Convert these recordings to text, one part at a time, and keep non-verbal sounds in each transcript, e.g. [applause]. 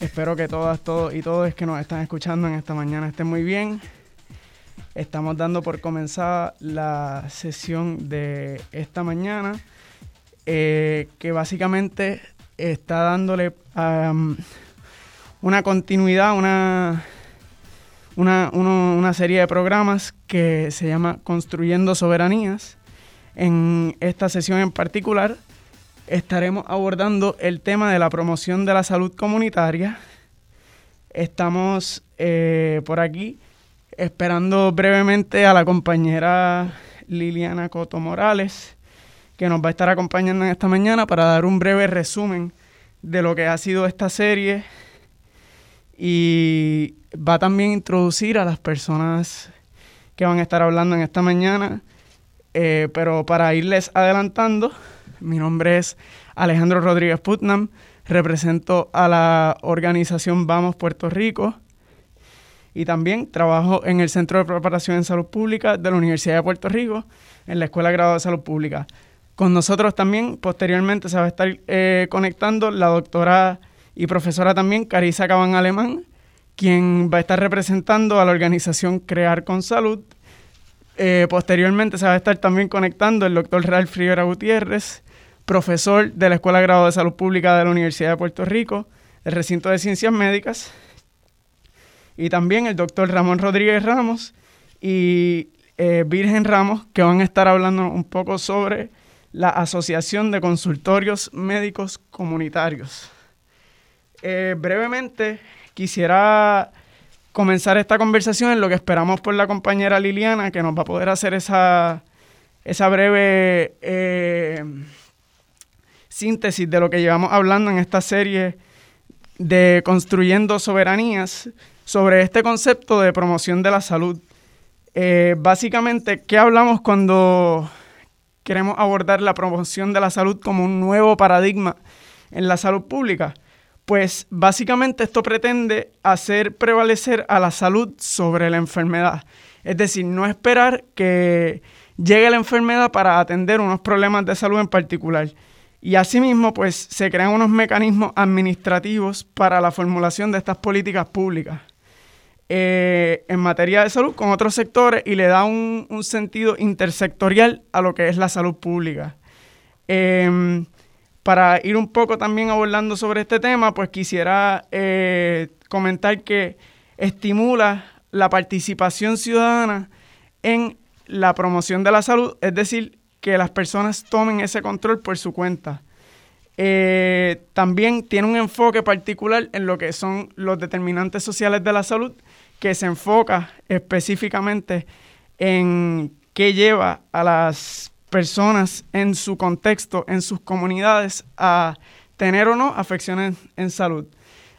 espero que todas, todos y todos que nos están escuchando en esta mañana estén muy bien. Estamos dando por comenzada la sesión de esta mañana, eh, que básicamente está dándole una continuidad, una, una, una serie de programas que se llama Construyendo Soberanías. En esta sesión en particular estaremos abordando el tema de la promoción de la salud comunitaria. Estamos eh, por aquí esperando brevemente a la compañera Liliana Coto Morales, que nos va a estar acompañando en esta mañana para dar un breve resumen de lo que ha sido esta serie y va también a introducir a las personas que van a estar hablando en esta mañana. Eh, pero para irles adelantando, mi nombre es Alejandro Rodríguez Putnam, represento a la organización Vamos Puerto Rico y también trabajo en el Centro de Preparación en Salud Pública de la Universidad de Puerto Rico, en la Escuela Grado de Salud Pública. Con nosotros también, posteriormente, se va a estar eh, conectando la doctora y profesora también, Carisa Cabán Alemán, quien va a estar representando a la organización Crear con Salud. Eh, posteriormente se va a estar también conectando el doctor Ralph Rivera Gutiérrez, profesor de la Escuela de Grado de Salud Pública de la Universidad de Puerto Rico, el recinto de Ciencias Médicas, y también el doctor Ramón Rodríguez Ramos y eh, Virgen Ramos, que van a estar hablando un poco sobre la Asociación de Consultorios Médicos Comunitarios. Eh, brevemente, quisiera comenzar esta conversación en lo que esperamos por la compañera Liliana, que nos va a poder hacer esa, esa breve... Eh, síntesis de lo que llevamos hablando en esta serie de Construyendo Soberanías sobre este concepto de promoción de la salud. Eh, básicamente, ¿qué hablamos cuando queremos abordar la promoción de la salud como un nuevo paradigma en la salud pública? Pues básicamente esto pretende hacer prevalecer a la salud sobre la enfermedad. Es decir, no esperar que llegue la enfermedad para atender unos problemas de salud en particular, y asimismo, pues se crean unos mecanismos administrativos para la formulación de estas políticas públicas eh, en materia de salud con otros sectores y le da un, sentido intersectorial a lo que es la salud pública. Em, para ir un poco también abordando sobre este tema, pues quisiera eh, comentar que estimula la participación ciudadana en la promoción de la salud, es decir, que las personas tomen ese control por su cuenta. Eh, también tiene un enfoque particular en lo que son los determinantes sociales de la salud, que se enfoca específicamente en qué lleva a las personas en su contexto, en sus comunidades, a tener o no afecciones en salud.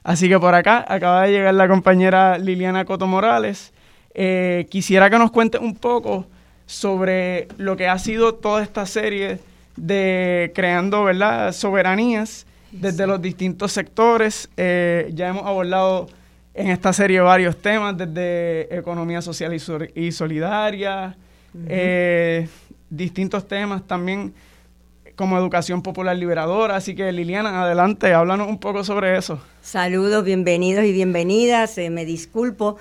Así que por acá acaba de llegar la compañera Liliana Coto Morales. Eh, quisiera que nos cuente un poco sobre lo que ha sido toda esta serie de creando ¿verdad? soberanías desde los distintos sectores. Eh, ya hemos abordado en esta serie varios temas, desde economía social y, solidaria, eh, distintos temas también como educación popular liberadora. Así que Liliana, adelante, háblanos un poco sobre eso. Saludos, bienvenidos y bienvenidas. Eh, me disculpo,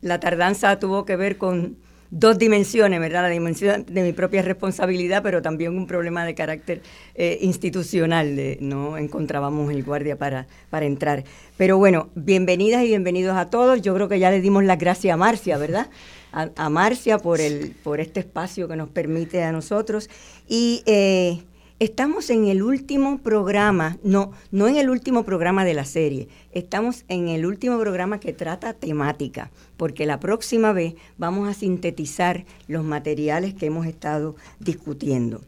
la tardanza tuvo que ver con dos dimensiones, ¿verdad? La dimensión de mi propia responsabilidad, pero también un problema de carácter eh, institucional, de, no encontrábamos el guardia para, para entrar. Pero bueno, bienvenidas y bienvenidos a todos. Yo creo que ya le dimos las gracias a Marcia, ¿verdad? A, Marcia por, el, por este espacio que nos permite a nosotros. Y eh, Estamos en el último programa, no, no en el último programa de la serie, estamos en el último programa que trata temática, porque la próxima vez vamos a sintetizar los materiales que hemos estado discutiendo.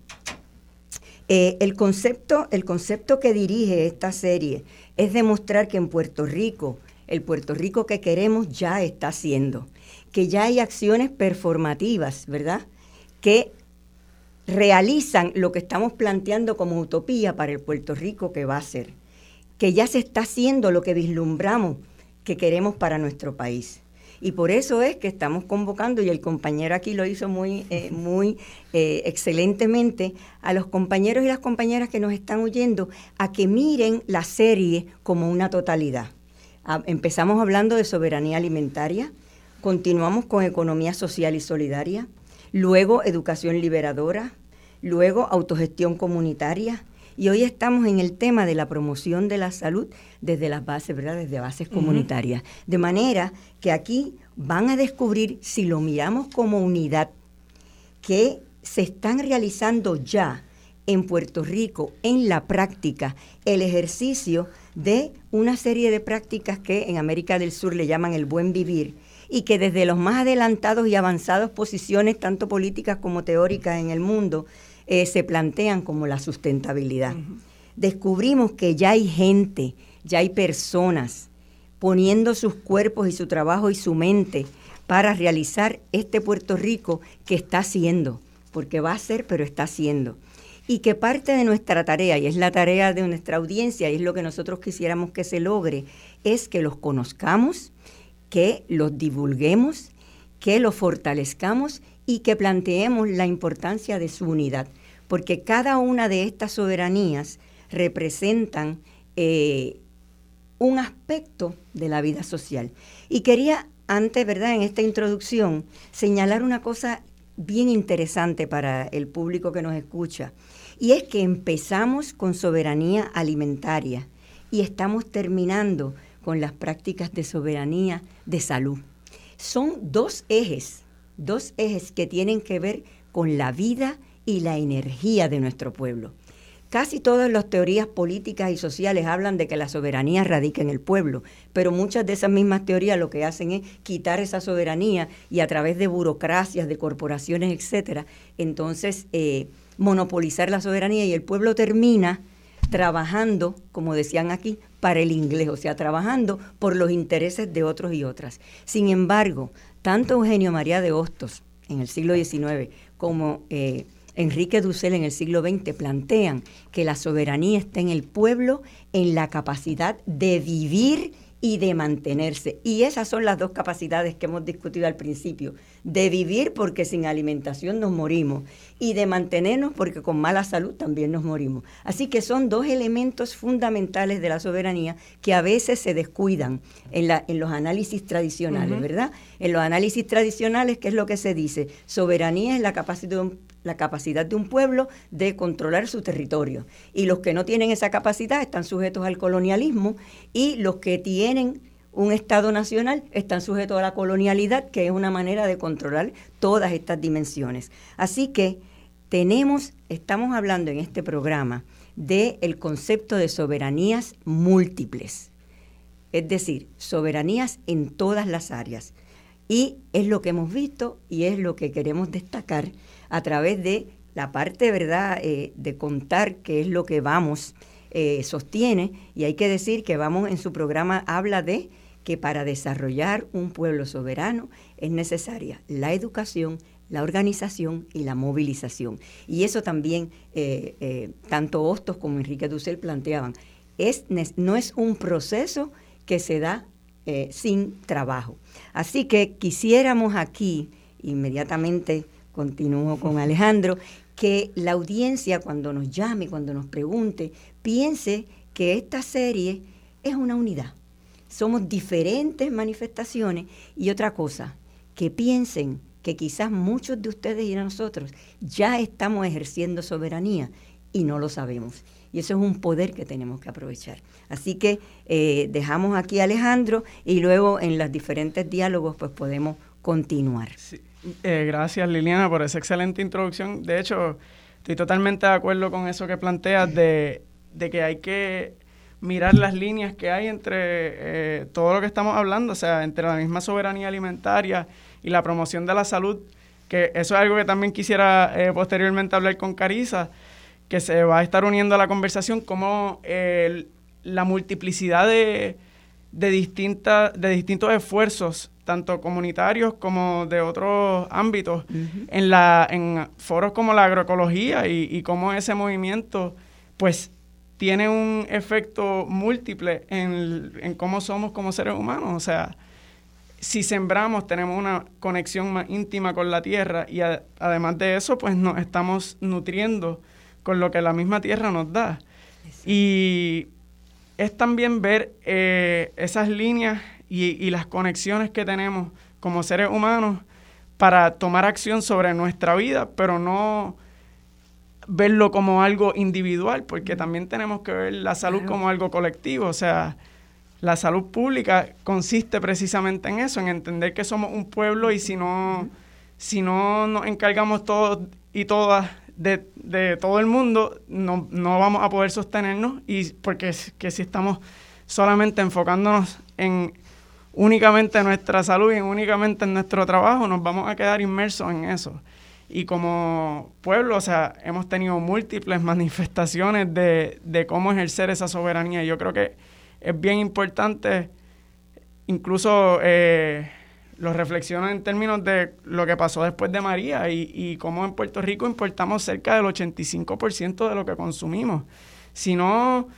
Eh, el, concepto, el concepto que dirige esta serie es demostrar que en Puerto Rico, el Puerto Rico que queremos ya está haciendo, que ya hay acciones performativas, ¿verdad? Que realizan lo que estamos planteando como utopía para el Puerto Rico que va a ser, que ya se está haciendo lo que vislumbramos que queremos para nuestro país. Y por eso es que estamos convocando, y el compañero aquí lo hizo muy, eh, muy eh, excelentemente, a los compañeros y las compañeras que nos están oyendo a que miren la serie como una totalidad. Ah, empezamos hablando de soberanía alimentaria, continuamos con economía social y solidaria, luego educación liberadora, luego autogestión comunitaria, y hoy estamos en el tema de la promoción de la salud desde las bases, ¿verdad? Desde bases comunitarias. De manera que aquí van a descubrir, si lo miramos como unidad, que se están realizando ya en Puerto Rico, en la práctica, el ejercicio de una serie de prácticas que en América del Sur le llaman el buen vivir y que desde los más adelantados y avanzados posiciones, tanto políticas como teóricas en el mundo, eh, se plantean como la sustentabilidad. Descubrimos que ya hay gente, ya hay personas poniendo sus cuerpos y su trabajo y su mente para realizar este Puerto Rico que está haciendo, porque va a ser, pero está haciendo. Y que parte de nuestra tarea, y es la tarea de nuestra audiencia, y es lo que nosotros quisiéramos que se logre, es que los conozcamos, que los divulguemos, que los fortalezcamos y que planteemos la importancia de su unidad, porque cada una de estas soberanías representan eh, un aspecto de la vida social. Y quería antes, ¿verdad?, en esta introducción, señalar una cosa bien interesante para el público que nos escucha, y es que empezamos con soberanía alimentaria y estamos terminando con las prácticas de soberanía de salud. Son dos ejes dos ejes que tienen que ver con la vida y la energía de nuestro pueblo. Casi todas las teorías políticas y sociales hablan de que la soberanía radica en el pueblo, pero muchas de esas mismas teorías lo que hacen es quitar esa soberanía y a través de burocracias, de corporaciones, etcétera, entonces eh, monopolizar la soberanía y el pueblo termina trabajando, como decían aquí, para el inglés, o sea, trabajando por los intereses de otros y otras. Sin embargo, tanto Eugenio María de Hostos en el siglo XIX como eh, Enrique Dussel en el siglo XX plantean que la soberanía está en el pueblo, en la capacidad de vivir y de mantenerse. Y esas son las dos capacidades que hemos discutido al principio, de vivir porque sin alimentación nos morimos y de mantenernos porque con mala salud también nos morimos. Así que son dos elementos fundamentales de la soberanía que a veces se descuidan en, la, en los análisis tradicionales, ¿verdad? En los análisis tradicionales, ¿qué es lo que se dice? Soberanía es la capacidad de un la capacidad de un pueblo de controlar su territorio. Y los que no tienen esa capacidad están sujetos al colonialismo y los que tienen un Estado nacional están sujetos a la colonialidad, que es una manera de controlar todas estas dimensiones. Así que tenemos, estamos hablando en este programa del el concepto de soberanías múltiples, es decir, soberanías en todas las áreas. Y es lo que hemos visto y es lo que queremos destacar a través de la parte, ¿verdad?, eh, de contar qué es lo que Vamos eh, sostiene. Y hay que decir que Vamos en su programa habla de que para desarrollar un pueblo soberano es necesaria la educación, la organización y la movilización. Y eso también eh, tanto Hostos como Enrique Dussel planteaban. Es, no es un proceso que se da sin trabajo. Así que quisiéramos aquí inmediatamente continúo con Alejandro, que la audiencia cuando nos llame, cuando nos pregunte, piense que esta serie es una unidad. Somos diferentes manifestaciones y otra cosa, que piensen que quizás muchos de ustedes y de nosotros ya estamos ejerciendo soberanía y no lo sabemos. Y eso es un poder que tenemos que aprovechar. Así que eh, dejamos aquí a Alejandro y luego en los diferentes diálogos pues podemos continuar. Eh, gracias Liliana por esa excelente introducción. De hecho, estoy totalmente de acuerdo con eso que planteas de, que hay que mirar las líneas que hay entre eh, todo lo que estamos hablando, o sea, entre la misma soberanía alimentaria y la promoción de la salud, que eso es algo que también quisiera eh, posteriormente hablar con Carisa, que se va a estar uniendo a la conversación, cómo la multiplicidad de, de, de distintos esfuerzos, tanto comunitarios como de otros ámbitos, en, la, en foros como la agroecología y, y cómo ese movimiento pues tiene un efecto múltiple en, en, cómo somos como seres humanos. O sea, si sembramos tenemos una conexión más íntima con la tierra y además de eso pues nos estamos nutriendo con lo que la misma tierra nos da. Y es también ver eh, esas líneas y, las conexiones que tenemos como seres humanos para tomar acción sobre nuestra vida, pero no verlo como algo individual, porque también tenemos que ver la salud como algo colectivo. O sea, la salud pública consiste precisamente en eso, en entender que somos un pueblo y si no, si no nos encargamos todos y todas de, de todo el mundo, no, no, vamos a poder sostenernos y porque que si estamos solamente enfocándonos en únicamente nuestra salud y únicamente en nuestro trabajo, nos vamos a quedar inmersos en eso. Y como pueblo, o sea, hemos tenido múltiples [laughs] manifestaciones de, de cómo ejercer esa soberanía. Yo creo que es bien importante, incluso eh, lo reflexiono en términos de lo que pasó después de María y, y cómo en Puerto Rico importamos cerca del 85% de lo que consumimos. Si no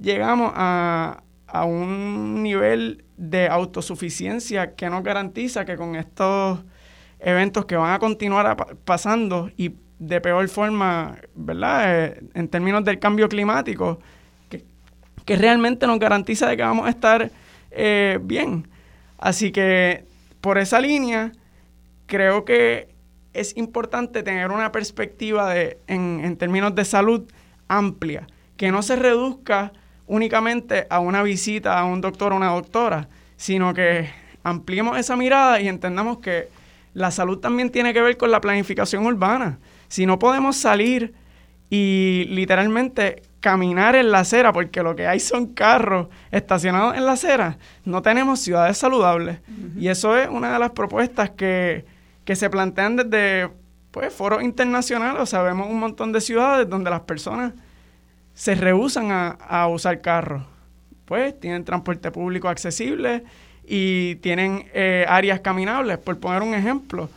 llegamos a, a un nivel de autosuficiencia que nos garantiza que con estos eventos que van a continuar pasando y de peor forma, ¿verdad? Eh, en términos del cambio climático, que, realmente nos garantiza de que vamos a estar eh, bien. Así que por esa línea, creo que es importante tener una perspectiva de, en términos de salud amplia, que no se reduzca únicamente a una visita a un doctor o una doctora, sino que ampliemos esa mirada y entendamos que la salud también tiene que ver con la planificación urbana. Si no podemos salir y literalmente caminar en la acera, porque lo que hay son carros estacionados en la acera, no tenemos ciudades saludables. Y eso es una de las propuestas que, se plantean desde pues, foros internacionales. O sea, vemos un montón de ciudades donde las personas se rehusan a, usar carros. Pues tienen transporte público accesible y tienen eh, áreas caminables, por poner un ejemplo,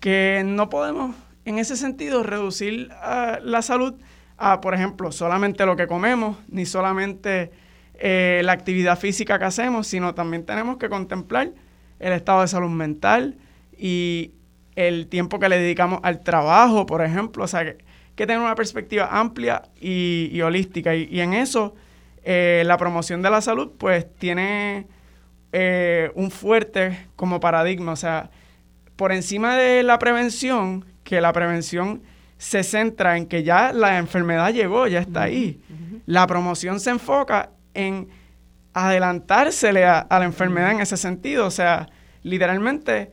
que no podemos en ese sentido reducir ah, la salud a, por ejemplo, solamente lo que comemos, ni solamente eh, la actividad física que hacemos, sino también tenemos que contemplar el estado de salud mental y el tiempo que le dedicamos al trabajo, por ejemplo. Que tener una perspectiva amplia y, holística. Y, en eso, eh, la promoción de la salud, pues, tiene eh, un fuerte como paradigma. O sea, por encima de la prevención, que la prevención se centra en que ya la enfermedad llegó, ya está ahí. La promoción se enfoca en adelantársele a, la enfermedad en ese sentido. O sea, literalmente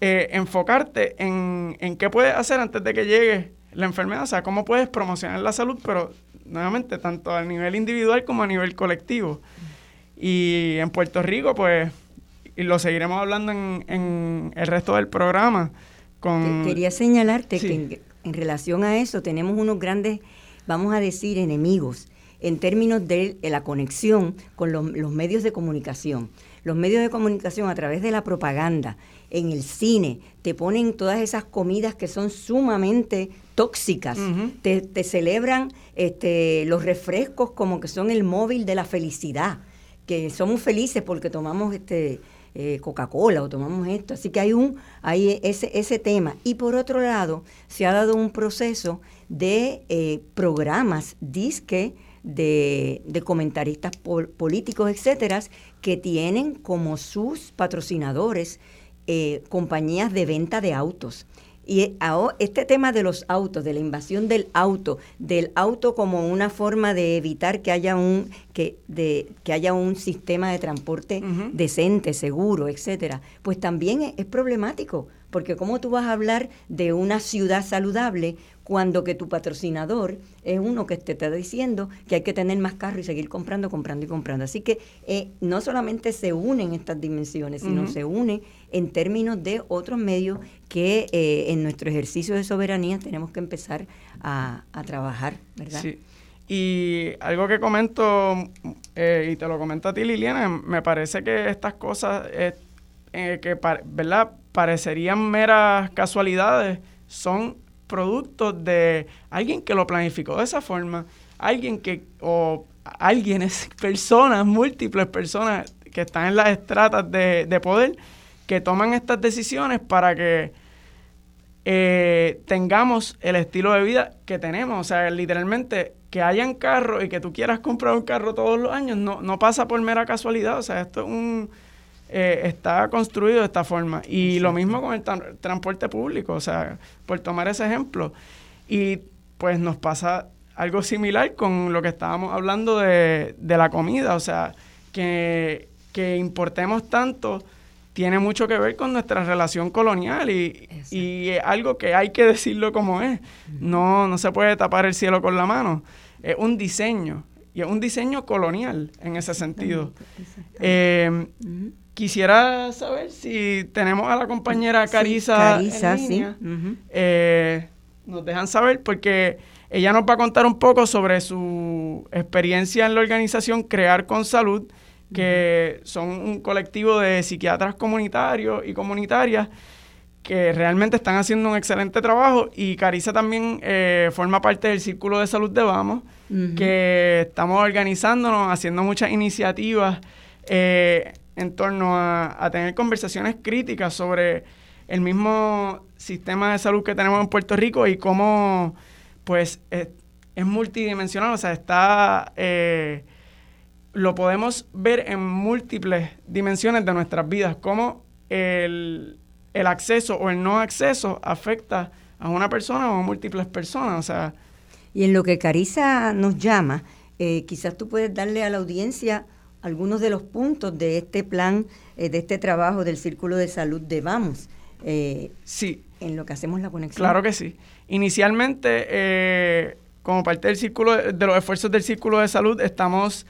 eh, enfocarte en, en qué puedes hacer antes de que llegue la enfermedad, o sea, cómo puedes promocionar la salud, pero nuevamente, tanto a nivel individual como a nivel colectivo. Y en Puerto Rico, pues, y lo seguiremos hablando en, el resto del programa. Con... Quería señalarte que en, relación a eso tenemos unos grandes, vamos a decir, enemigos en términos de, la conexión con los, los medios de comunicación. Los medios de comunicación a través de la propaganda, en el cine, te ponen todas esas comidas que son sumamente tóxicas, te, celebran este, los refrescos como que son el móvil de la felicidad, que somos felices porque tomamos este eh, Coca-Cola o tomamos esto. Así que hay un hay ese, ese tema. Y por otro lado, se ha dado un proceso de eh, programas, disque, de, de comentaristas políticos, etcétera, que tienen como sus patrocinadores eh, compañías de venta de autos. Y este tema de los autos, de la invasión del auto, del auto como una forma de evitar que haya un que, de, que haya un sistema de transporte decente, seguro, etcétera, pues también es, es, problemático, porque cómo tú vas a hablar de una ciudad saludable cuando que tu patrocinador es uno que te está diciendo que hay que tener más carro y seguir comprando, comprando y comprando. Así que eh, no solamente se unen estas dimensiones, sino se une en términos de otros medios que eh, en nuestro ejercicio de soberanía tenemos que empezar a, trabajar, ¿verdad? Sí. Y algo que comento, eh, y te lo comento a ti Liliana, me parece que estas cosas eh, eh, que ¿verdad? Parecerían meras casualidades son productos de alguien que lo planificó de esa forma, alguien que, o alguienes, [laughs] personas, múltiples personas que están en las estratas de, de poder, que toman estas decisiones para que eh, tengamos el estilo de vida que tenemos. O sea, literalmente que hayan carros y que tú quieras comprar un carro todos los años no, no pasa por mera casualidad. O sea, esto es un, eh, está construido de esta forma. Y lo mismo con el transporte público, o sea, por tomar ese ejemplo. Y pues nos pasa algo similar con lo que estábamos hablando de, de la comida, o sea, que, que importemos tanto tiene mucho que ver con nuestra relación colonial y, y es algo que hay que decirlo como es. No, no se puede tapar el cielo con la mano. Es un diseño y es un diseño colonial en ese sentido. Eh, quisiera saber si tenemos a la compañera Carisa. Carisa, sí. Eh, nos dejan saber porque ella nos va a contar un poco sobre su experiencia en la organización Crear con Salud que son un colectivo de psiquiatras comunitarios y comunitarias que realmente están haciendo un excelente trabajo y Carisa también eh, forma parte del Círculo de Salud de Vamos, que estamos organizándonos, haciendo muchas iniciativas eh, en torno a, tener conversaciones críticas sobre el mismo sistema de salud que tenemos en Puerto Rico y cómo pues es, multidimensional, o sea, está... Eh, lo podemos ver en múltiples dimensiones de nuestras vidas, cómo el, acceso o el no acceso afecta a una persona o a múltiples personas. O sea, y en lo que Carisa nos llama, eh, quizás tú puedes darle a la audiencia algunos de los puntos de este plan, eh, de este trabajo del Círculo de Salud de Vamos. Eh, sí. En lo que hacemos la conexión. Claro que sí. Inicialmente, como parte del círculo, de los esfuerzos del Círculo de Salud, estamos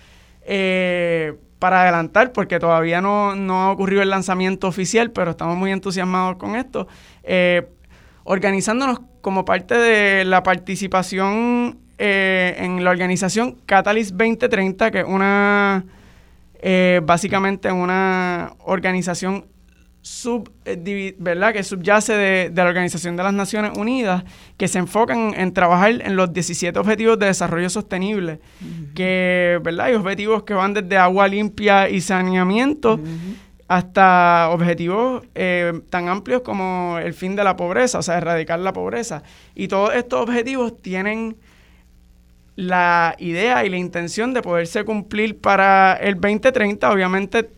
eh, para adelantar, porque todavía no, ha ocurrido el lanzamiento oficial, pero estamos muy entusiasmados con esto, eh, organizándonos como parte de la participación eh, en la organización Catalyst 2030, que es una, básicamente una organización sub, eh, ¿verdad? que subyace de, la Organización de las Naciones Unidas, que se enfocan en trabajar en los 17 Objetivos de Desarrollo Sostenible, que ¿verdad? hay objetivos que van desde agua limpia y saneamiento hasta objetivos eh, tan amplios como el fin de la pobreza, o sea, erradicar la pobreza. Y todos estos objetivos tienen la idea y la intención de poderse cumplir para el 2030, obviamente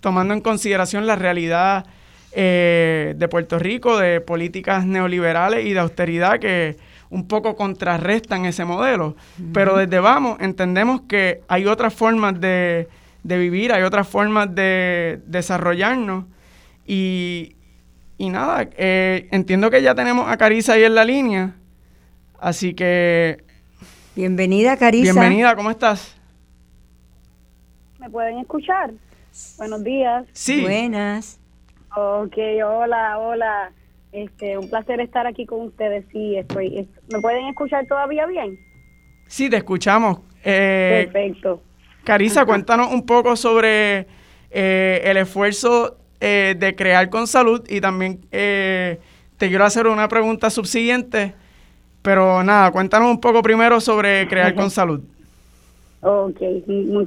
tomando en consideración la realidad eh, de Puerto Rico, de políticas neoliberales y de austeridad que un poco contrarrestan ese modelo. Pero desde Vamos entendemos que hay otras formas de, vivir, hay otras formas de desarrollarnos y, nada, eh, entiendo que ya tenemos a Carisa ahí en la línea, así que... Bienvenida, Carisa. Bienvenida, ¿cómo estás? ¿Me pueden escuchar? Buenos días. Sí. Buenas. Ok, hola, hola. Este, un placer estar aquí con ustedes. Sí, estoy. ¿Me pueden escuchar todavía bien? Sí, te escuchamos. Eh, Perfecto. Carisa, cuéntanos un poco sobre eh, el esfuerzo eh, de crear con salud y también te quiero hacer una pregunta subsiguiente, pero nada, cuéntanos un poco primero sobre crear con salud. Ok,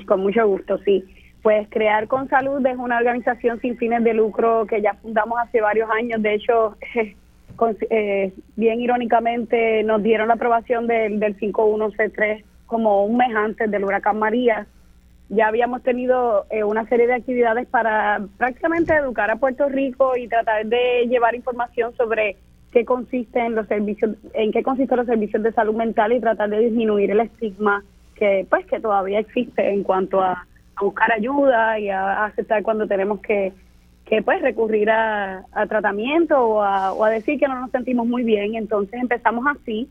con mucho gusto, sí. Pues Crear con Salud es una organización sin fines de lucro que ya fundamos hace varios años. De hecho, [laughs] eh, bien irónicamente nos dieron la aprobación del, del 51C3 como un mes antes del huracán María. Ya habíamos tenido eh, una serie de actividades para prácticamente educar a Puerto Rico y tratar de llevar información sobre qué consisten los servicios, en qué consisten los servicios de salud mental y tratar de disminuir el estigma que pues que todavía existe en cuanto a buscar ayuda y a, aceptar cuando tenemos que, que pues recurrir a, tratamiento o a, decir que no nos sentimos muy bien. Entonces empezamos así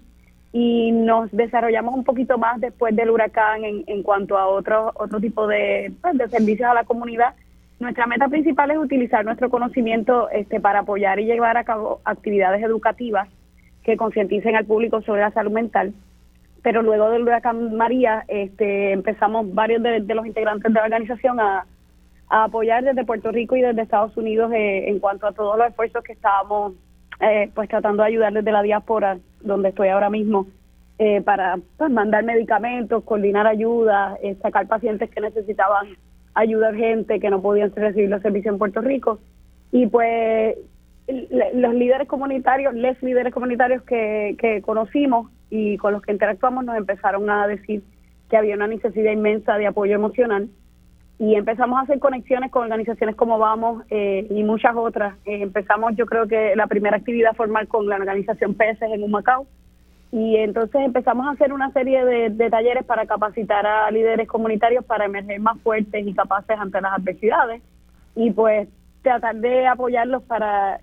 y nos desarrollamos un poquito más después del huracán en, en cuanto a otro, otro tipo de, pues, de servicios a la comunidad. Nuestra meta principal es utilizar nuestro conocimiento este, para apoyar y llevar a cabo actividades educativas que concienticen al público sobre la salud mental. Pero luego del huracán María este, empezamos varios de, los integrantes de la organización a, apoyar desde Puerto Rico y desde Estados Unidos eh, en cuanto a todos los esfuerzos que estábamos eh, pues tratando de ayudar desde la diáspora, donde estoy ahora mismo, eh, para pues, mandar medicamentos, coordinar ayuda, sacar pacientes que necesitaban ayuda urgente, que no podían recibir los servicios en Puerto Rico. Y pues los líderes comunitarios, les líderes comunitarios que, que conocimos, y con los que interactuamos nos empezaron a decir que había una necesidad inmensa de apoyo emocional y empezamos a hacer conexiones con organizaciones como Vamos eh, y muchas otras. Eh, empezamos yo creo que la primera actividad formal con la organización Peces en Humacao y entonces empezamos a hacer una serie de, talleres para capacitar a líderes comunitarios para emerger más fuertes y capaces ante las adversidades y pues tratar de apoyarlos para,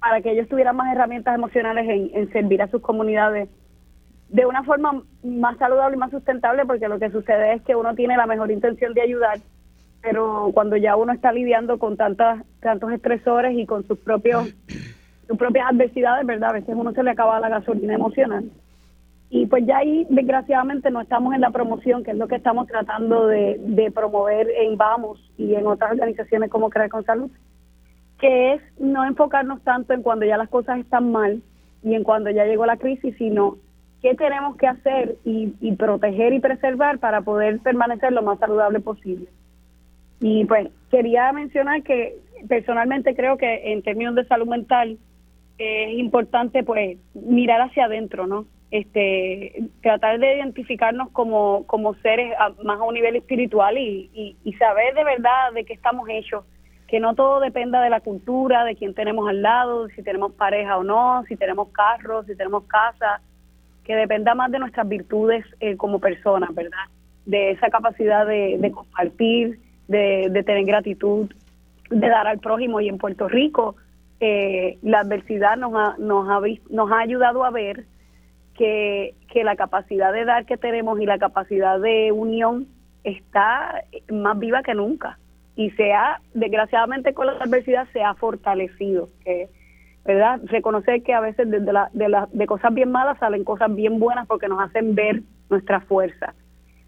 para que ellos tuvieran más herramientas emocionales en, en servir a sus comunidades de una forma más saludable y más sustentable, porque lo que sucede es que uno tiene la mejor intención de ayudar, pero cuando ya uno está lidiando con tantas, tantos estresores y con sus propios sus propias adversidades, ¿verdad? A veces uno se le acaba la gasolina emocional. Y pues ya ahí, desgraciadamente, no estamos en la promoción, que es lo que estamos tratando de, de promover en Vamos y en otras organizaciones como Crear con Salud, que es no enfocarnos tanto en cuando ya las cosas están mal y en cuando ya llegó la crisis, sino qué tenemos que hacer y, proteger y preservar para poder permanecer lo más saludable posible. Y pues quería mencionar que personalmente creo que en términos de salud mental es importante pues mirar hacia adentro, ¿no? Este, tratar de identificarnos como, como seres más a un nivel espiritual y, y saber de verdad de qué estamos hechos, que no todo dependa de la cultura, de quién tenemos al lado, si tenemos pareja o no, si tenemos carros, si tenemos casa, que dependa más de nuestras virtudes eh, como personas, ¿verdad? De esa capacidad de, compartir, de, tener gratitud, de dar al prójimo. Y en Puerto Rico, eh, la adversidad nos ha, nos, ha, nos ha ayudado a ver que, que la capacidad de dar que tenemos y la capacidad de unión está más viva que nunca. Y se ha, desgraciadamente con la adversidad, se ha fortalecido. Que, ¿verdad? Reconocer que a veces de, la, de, la, de cosas bien malas salen cosas bien buenas porque nos hacen ver nuestra fuerza.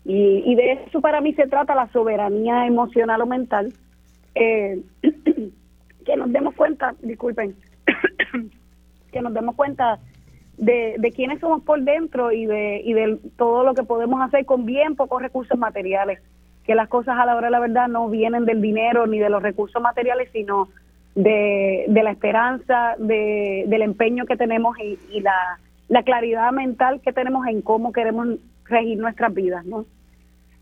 Y, de eso para mí se trata la soberanía emocional o mental, eh, [clears throat] que nos demos cuenta, disculpen, [clears throat] que nos demos cuenta de, de quiénes somos por dentro y de, y de todo lo que podemos hacer con bien pocos recursos materiales, que las cosas a la hora de la verdad no vienen del dinero ni de los recursos materiales, sino de, de la esperanza, de, del empeño que tenemos y, y la, la, claridad mental que tenemos en cómo queremos regir nuestras vidas, ¿no?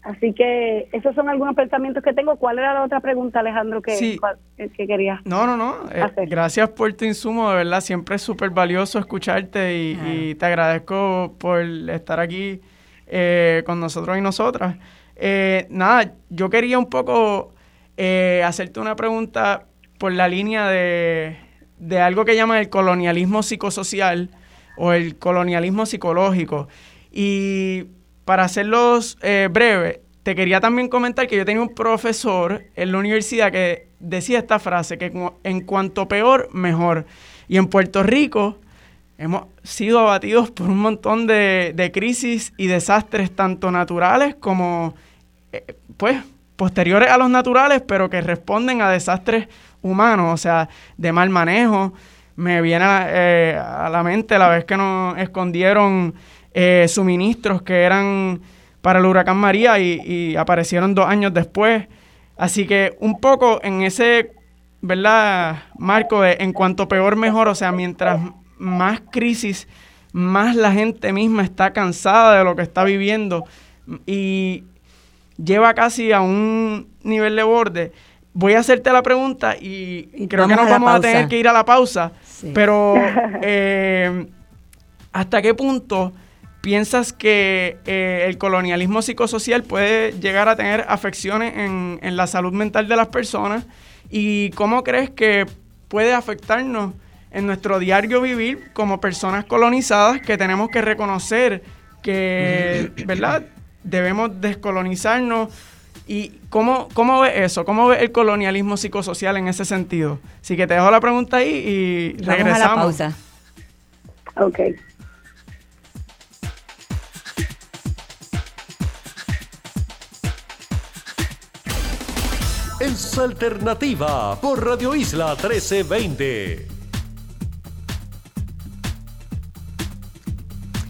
Así que esos son algunos pensamientos que tengo. ¿Cuál era la otra pregunta, Alejandro, que, que querías? No, no, no. Eh, gracias por tu insumo, de verdad. Siempre es súper valioso escucharte y, te agradezco por estar aquí eh, con nosotros y nosotras. Eh, nada, yo quería un poco hacerte una pregunta por la línea de, algo que llaman el colonialismo psicosocial o el colonialismo psicológico. Y para hacerlos eh, breves, te quería también comentar que yo tenía un profesor en la universidad que decía esta frase, que en cuanto peor, mejor. Y en Puerto Rico hemos sido abatidos por un montón de, crisis y desastres, tanto naturales como, eh, pues, posteriores a los naturales, pero que responden a desastres humanos, o sea, de mal manejo. Me viene a, eh, la mente la vez que nos escondieron eh, suministros que eran para el huracán María y, aparecieron dos años después. Así que un poco en ese, ¿verdad? Marco de en cuanto peor mejor, o sea, mientras más crisis, más la gente misma está cansada de lo que está viviendo y lleva casi a un nivel de borde voy a hacerte la pregunta y, creo que nos vamos a tener que ir a la pausa. Pero, [laughs] eh, ¿hasta qué punto piensas que eh, el colonialismo psicosocial puede llegar a tener afecciones en, en, la salud mental de las personas? ¿Y cómo crees que puede afectarnos en nuestro diario vivir como personas colonizadas que tenemos que reconocer que, ¿verdad? Debemos descolonizarnos ¿Y cómo, cómo ves eso? ¿Cómo ves el colonialismo psicosocial en ese sentido? Así que te dejo la pregunta ahí y Vamos regresamos. A la pausa. Ok. Alternativa por Radio Isla 1320.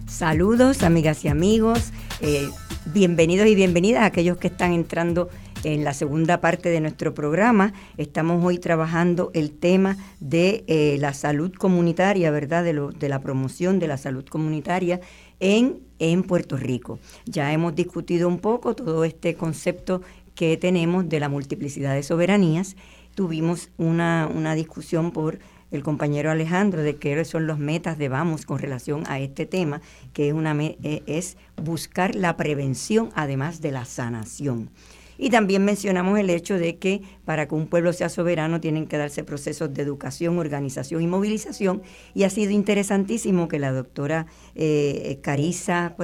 Saludos, amigas y amigos. Eh, bienvenidos y bienvenidas a aquellos que están entrando en la segunda parte de nuestro programa. Estamos hoy trabajando el tema de eh, la salud comunitaria, ¿verdad? De, de la promoción de la salud comunitaria en, en Puerto Rico. Ya hemos discutido un poco todo este concepto que tenemos de la multiplicidad de soberanías. Tuvimos una, una discusión por el compañero Alejandro de qué son los metas de Vamos con relación a este tema, que es, una, eh, es buscar la prevención además de la sanación. Y también mencionamos el hecho de que para que un pueblo sea soberano tienen que darse procesos de educación, organización y movilización. Y ha sido interesantísimo que la doctora eh, Carisa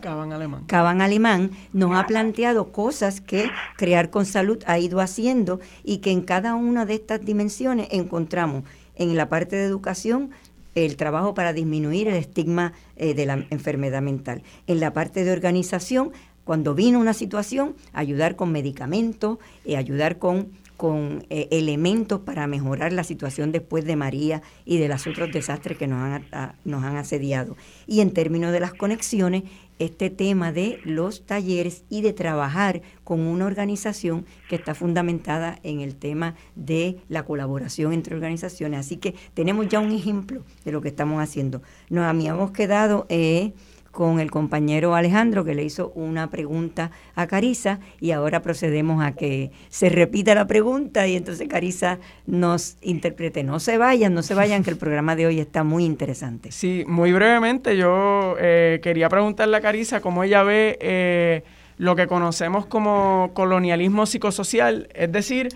Caban Alemán. Caban Alemán nos ha planteado cosas que Crear con Salud ha ido haciendo y que en cada una de estas dimensiones encontramos en la parte de educación el trabajo para disminuir el estigma eh, de la enfermedad mental. En la parte de organización, cuando vino una situación, ayudar con medicamentos, eh, ayudar con, con eh, elementos para mejorar la situación después de María y de los otros desastres que nos han, nos han asediado. Y en términos de las conexiones, este tema de los talleres y de trabajar con una organización que está fundamentada en el tema de la colaboración entre organizaciones. Así que tenemos ya un ejemplo de lo que estamos haciendo. Nos habíamos quedado... Eh, con el compañero Alejandro que le hizo una pregunta a Carisa y ahora procedemos a que se repita la pregunta y entonces Carisa nos interprete. No se vayan, no se vayan, que el programa de hoy está muy interesante. Sí, muy brevemente yo eh, quería preguntarle a Carisa cómo ella ve eh, lo que conocemos como colonialismo psicosocial, es decir,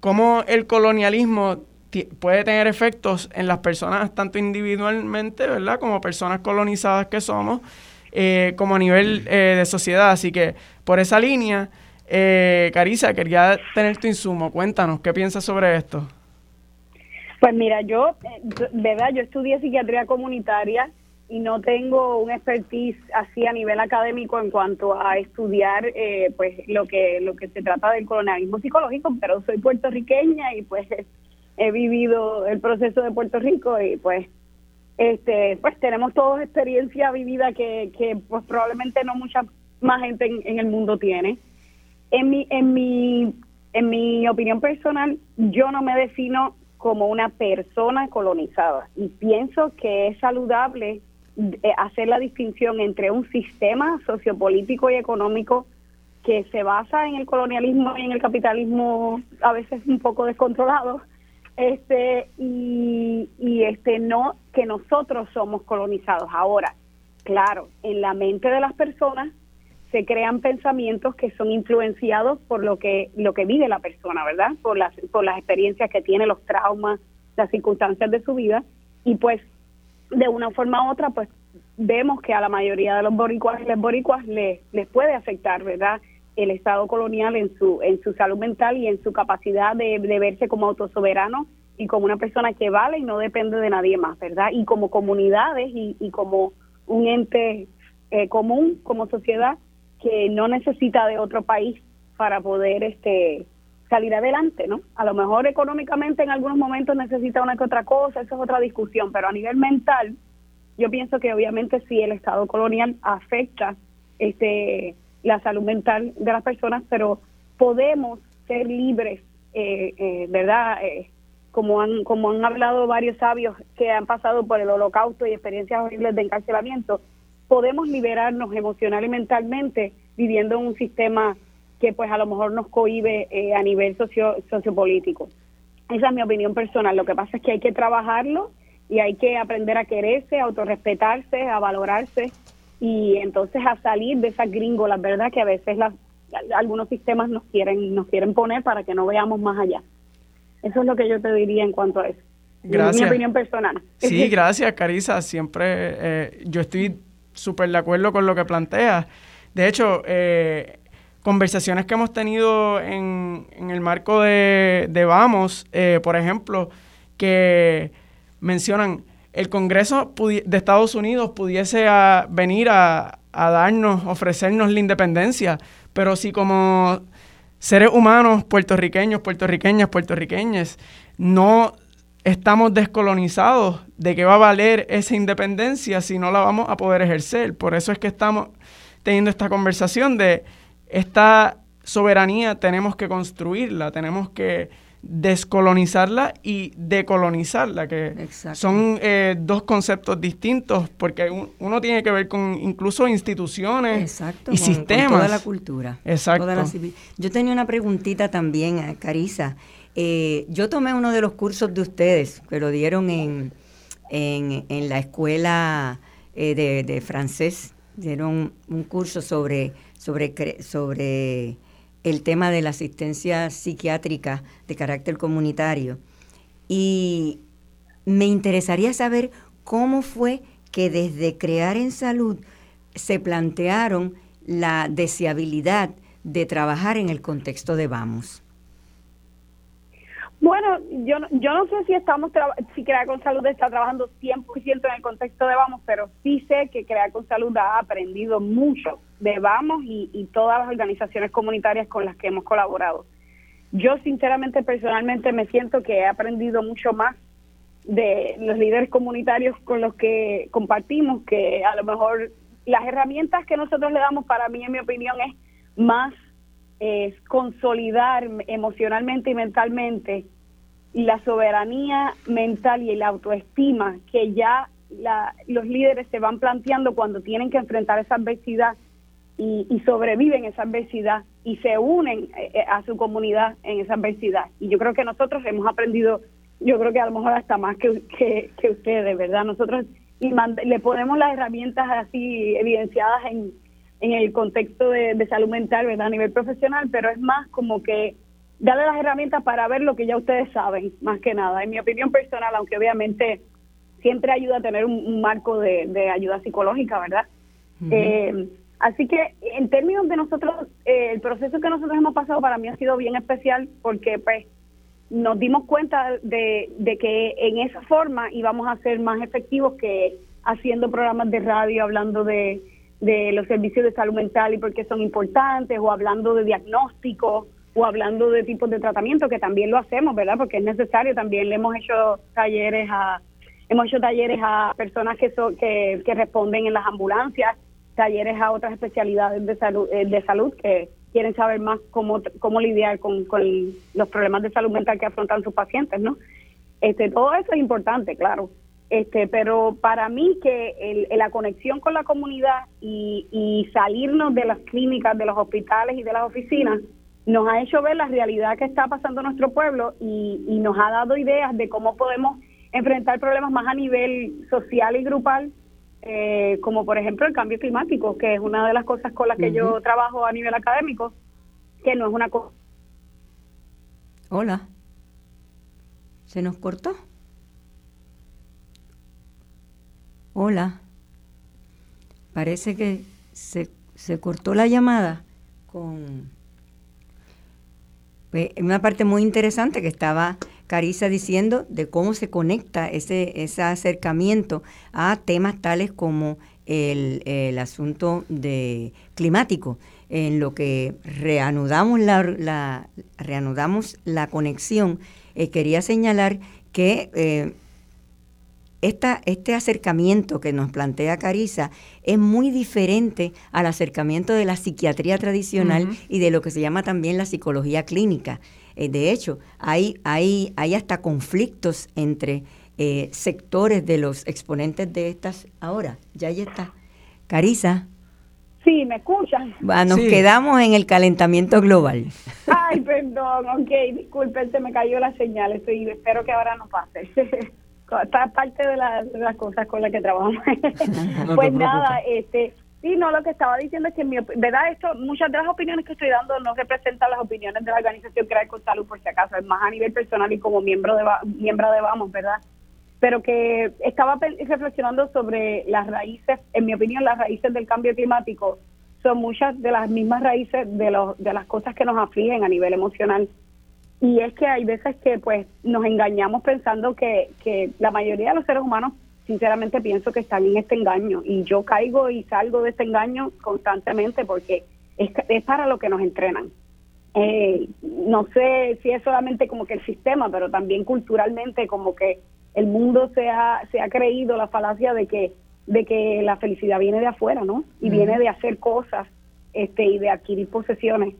cómo el colonialismo puede tener efectos en las personas tanto individualmente, ¿verdad? Como personas colonizadas que somos, eh, como a nivel eh, de sociedad. Así que por esa línea, eh, Carisa, quería tener tu insumo. Cuéntanos, ¿qué piensas sobre esto? Pues mira, yo, eh, verdad, yo estudié psiquiatría comunitaria y no tengo un expertise así a nivel académico en cuanto a estudiar pues lo que lo que se trata del colonialismo psicológico, pero soy puertorriqueña y pues he vivido el proceso de Puerto Rico y pues este pues tenemos todos experiencia vivida que, que pues probablemente no mucha más gente en, el mundo tiene. En mi, en mi, en mi opinión personal, yo no me defino como una persona colonizada y pienso que es saludable eh, hacer la distinción entre un sistema sociopolítico y económico que se basa en el colonialismo y en el capitalismo a veces un poco descontrolado este y, y este no que nosotros somos colonizados. Ahora claro en la mente de las personas se crean pensamientos que son influenciados por lo que lo que vive la persona verdad por las por las experiencias que tiene los traumas las circunstancias de su vida. Y pues de una forma u otra pues vemos que a la mayoría de los boricuas y las boricuas les, les puede afectar verdad el Estado colonial en su, en su salud mental y en su capacidad de, verse como autosoberano y como una persona que vale y no depende de nadie más, ¿verdad? Y como comunidades y, como un ente eh, común, como sociedad, que no necesita de otro país para poder este salir adelante, ¿no? A lo mejor económicamente en algunos momentos necesita una que otra cosa, eso es otra discusión, pero a nivel mental, yo pienso que obviamente sí el Estado colonial afecta este la salud mental de las personas, pero podemos ser libres, eh, eh, ¿verdad? Eh, como han como han hablado varios sabios que han pasado por el holocausto y experiencias horribles de encarcelamiento, podemos liberarnos emocional y mentalmente viviendo en un sistema que pues a lo mejor nos cohibe a nivel socio, sociopolítico. Esa es mi opinión personal. Lo que pasa es que hay que trabajarlo y hay que aprender a quererse, a autorrespetarse, a valorarse y entonces a salir de esas gringolas, ¿verdad? Que a veces las, algunos sistemas nos quieren nos quieren poner para que no veamos más allá. Eso es lo que yo te diría en cuanto a eso. Gracias. Mi opinión personal. Sí, [laughs] gracias, Carisa. Siempre eh, yo estoy súper de acuerdo con lo que planteas. De hecho, eh, conversaciones que hemos tenido en, en el marco de, de Vamos, eh, por ejemplo, que mencionan el Congreso de Estados Unidos pudiese venir a, darnos, ofrecernos la independencia, pero si como seres humanos puertorriqueños, puertorriqueñas, puertorriqueñas, no estamos descolonizados de qué va a valer esa independencia si no la vamos a poder ejercer. Por eso es que estamos teniendo esta conversación de esta soberanía tenemos que construirla, tenemos que descolonizarla y decolonizarla, que son eh, dos conceptos distintos, porque uno tiene que ver con incluso instituciones y sistemas. toda la cultura. Exacto. Yo tenía una preguntita también, a Carisa. Eh, yo tomé uno de los cursos de ustedes, que lo dieron en, en, la escuela eh, de, de, francés. Dieron un curso sobre, sobre, sobre el tema de la asistencia psiquiátrica de carácter comunitario. Y me interesaría saber cómo fue que desde Crear en Salud se plantearon la deseabilidad de trabajar en el contexto de Vamos. Bueno, yo, yo no sé si estamos si Crear con Salud está trabajando 100% en el contexto de Vamos, pero sí sé que Crear con Salud ha aprendido mucho de Vamos y, y todas las organizaciones comunitarias con las que hemos colaborado. Yo sinceramente, personalmente, me siento que he aprendido mucho más de los líderes comunitarios con los que compartimos, que a lo mejor las herramientas que nosotros le damos, para mí, en mi opinión, es más es consolidar emocionalmente y mentalmente la soberanía mental y la autoestima que ya los líderes se van planteando cuando tienen que enfrentar esa adversidad y, sobreviven esa adversidad y se unen eh, eh, a su comunidad en esa adversidad. Y yo creo que nosotros hemos aprendido, yo creo que a lo mejor hasta más que, que, ustedes, ¿verdad? Nosotros y le ponemos las herramientas así evidenciadas en, en el contexto de, salud mental, ¿verdad? A nivel profesional, pero es más como que darle las herramientas para ver lo que ya ustedes saben, más que nada. En mi opinión personal, aunque obviamente siempre ayuda a tener un, marco de, ayuda psicológica, ¿verdad? eh, así que en términos de nosotros, eh, el proceso que nosotros hemos pasado para mí ha sido bien especial porque pues nos dimos cuenta de, de que en esa forma íbamos a ser más efectivos que haciendo programas de radio, hablando de de los servicios de salud mental y por qué son importantes, o hablando de diagnóstico, o hablando de tipos de tratamiento, que también lo hacemos, ¿verdad? Porque es necesario, también le hemos hecho talleres a hemos hecho talleres a personas que son que, que responden en las ambulancias, talleres a otras especialidades de salud eh, de salud que quieren saber más cómo cómo lidiar con, con los problemas de salud mental que afrontan sus pacientes, ¿no? Este todo eso es importante, claro. Este, pero para mí que la conexión con la comunidad y, salirnos de las clínicas, de los hospitales y de las oficinas nos ha hecho ver la realidad que está pasando en nuestro pueblo y, nos ha dado ideas de cómo podemos enfrentar problemas más a nivel social y grupal, eh, como por ejemplo el cambio climático, que es una de las cosas con las que yo trabajo a nivel académico, que no es una cosa. Hola. ¿Se nos cortó? Hola. Parece que se, cortó la llamada con pues, una parte muy interesante que estaba Carisa diciendo de cómo se conecta ese, ese acercamiento a temas tales como el, el asunto de climático, en lo que reanudamos la, la reanudamos la conexión. Eh, quería señalar que eh, este acercamiento que nos plantea Carisa es muy diferente al acercamiento de la psiquiatría tradicional y de lo que se llama también la psicología clínica. Eh, de hecho, hay, hay, hay hasta conflictos entre eh, sectores de los exponentes de estas. Ahora, ya ahí está. Carisa. Sí, ¿me escuchan? nos quedamos en el calentamiento global. Ay, perdón, ok, disculpen, se me cayó la señal, estoy, espero que ahora no pase. [laughs] Esta parte de, las cosas con las que trabajamos. [laughs] [laughs] pues nada, este, sí, no, lo que estaba diciendo es que, mi, verdad, esto, muchas de las opiniones que estoy dando no representan las opiniones de la organización Crear con Salud, por si acaso, es más a nivel personal y como miembro de, miembro de Vamos, ¿verdad? Pero que estaba reflexionando sobre las raíces, en mi opinión, las raíces del cambio climático son muchas de las mismas raíces de, los, de las cosas que nos afligen a nivel emocional y es que hay veces que pues nos engañamos pensando que, que la mayoría de los seres humanos sinceramente pienso que están en este engaño y yo caigo y salgo de este engaño constantemente porque es, es para lo que nos entrenan. eh, no sé si es solamente como que el sistema, pero también culturalmente como que el mundo se ha, se ha creído la falacia de que, de que la felicidad viene de afuera, ¿no? Y viene de hacer cosas este, y de adquirir posesiones.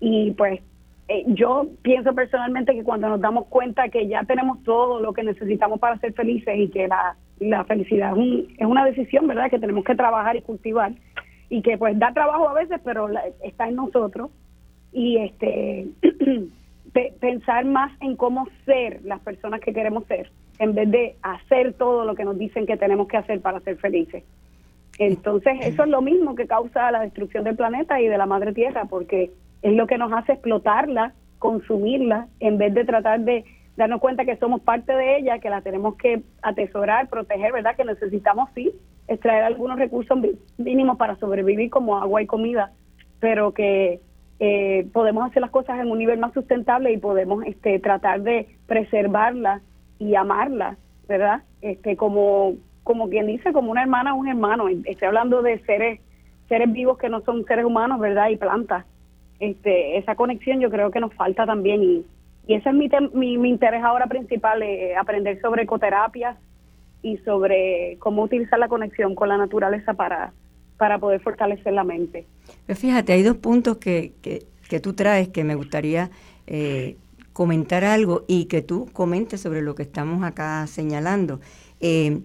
Y pues eh, yo pienso personalmente que cuando nos damos cuenta que ya tenemos todo lo que necesitamos para ser felices y que la, la felicidad es, una decisión, ¿verdad? Que tenemos que trabajar y cultivar y que pues da trabajo a veces, pero está en nosotros y este [clears throat] pensar más en cómo ser las personas que queremos ser en vez de hacer todo lo que nos dicen que tenemos que hacer para ser felices. Entonces, eso es lo mismo que causa la destrucción del planeta y de la madre tierra, porque es lo que nos hace explotarla, consumirla, en vez de tratar de darnos cuenta que somos parte de ella, que la tenemos que atesorar, proteger, ¿verdad? Que necesitamos, sí, extraer algunos recursos mínimos para sobrevivir como agua y comida, pero que eh, podemos hacer las cosas en un nivel más sustentable y podemos este, tratar de preservarla y amarla, ¿verdad? Este, como, como quien dice, como una hermana o un hermano. Estoy hablando de seres, seres vivos que no son seres humanos, ¿verdad? Y plantas. Este, esa conexión yo creo que nos falta también y, y ese es mi, mi, mi interés ahora principal, eh, aprender sobre ecoterapias y sobre cómo utilizar la conexión con la naturaleza para, para poder fortalecer la mente. Pues fíjate, hay dos puntos que, que, que tú traes que me gustaría eh, comentar algo y que tú comentes sobre lo que estamos acá señalando. Eh,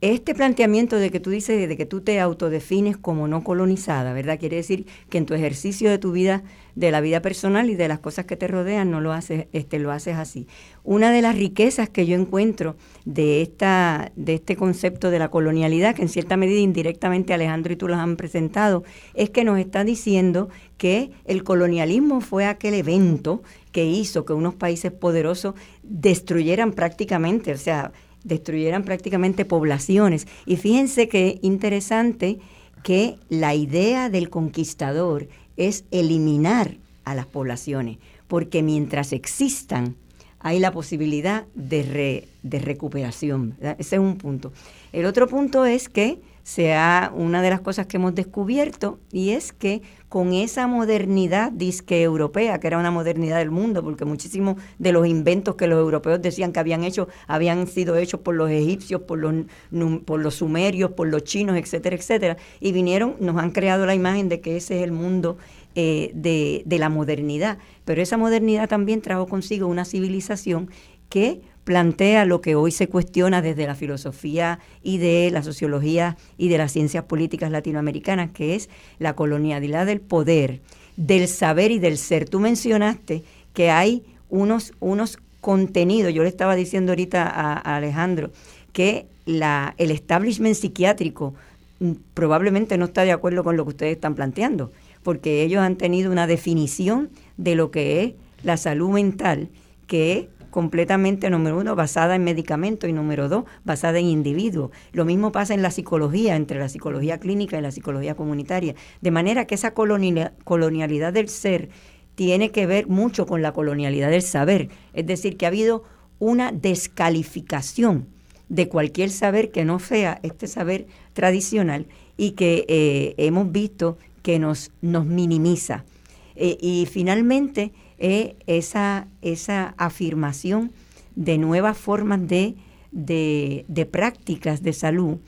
este planteamiento de que tú dices, de que tú te autodefines como no colonizada, ¿verdad? Quiere decir que en tu ejercicio de tu vida, de la vida personal y de las cosas que te rodean, no lo haces, este, lo haces así. Una de las riquezas que yo encuentro de esta, de este concepto de la colonialidad, que en cierta medida indirectamente Alejandro y tú los han presentado, es que nos está diciendo que el colonialismo fue aquel evento que hizo que unos países poderosos destruyeran prácticamente, o sea, destruyeran prácticamente poblaciones. Y fíjense qué interesante que la idea del conquistador es eliminar a las poblaciones, porque mientras existan hay la posibilidad de, de recuperación. Ese es un punto. El otro punto es que sea una de las cosas que hemos descubierto y es que con esa modernidad disque europea, que era una modernidad del mundo, porque muchísimos de los inventos que los europeos decían que habían hecho, habían sido hechos por los egipcios, por los, por los sumerios, por los chinos, etcétera, etcétera, y vinieron, nos han creado la imagen de que ese es el mundo eh, de, de la modernidad, pero esa modernidad también trajo consigo una civilización que plantea lo que hoy se cuestiona desde la filosofía y de la sociología y de las ciencias políticas latinoamericanas, que es la colonialidad del poder, del saber y del ser. Tú mencionaste que hay unos, unos contenidos, yo le estaba diciendo ahorita a, Alejandro, que el establishment psiquiátrico mm, probablemente no está de acuerdo con lo que ustedes están planteando, porque ellos han tenido una definición de lo que es la salud mental, que completamente, número uno, basada en medicamentos y número dos, basada en individuos. Lo mismo pasa en la psicología, entre la psicología clínica y la psicología comunitaria. De manera que esa colonialidad del ser tiene que ver mucho con la colonialidad del saber. Es decir, que ha habido una descalificación de cualquier saber que no sea este saber tradicional y que eh, hemos visto que nos, minimiza. Eh, y finalmente, es esa, esa afirmación de nuevas formas de, de, prácticas de salud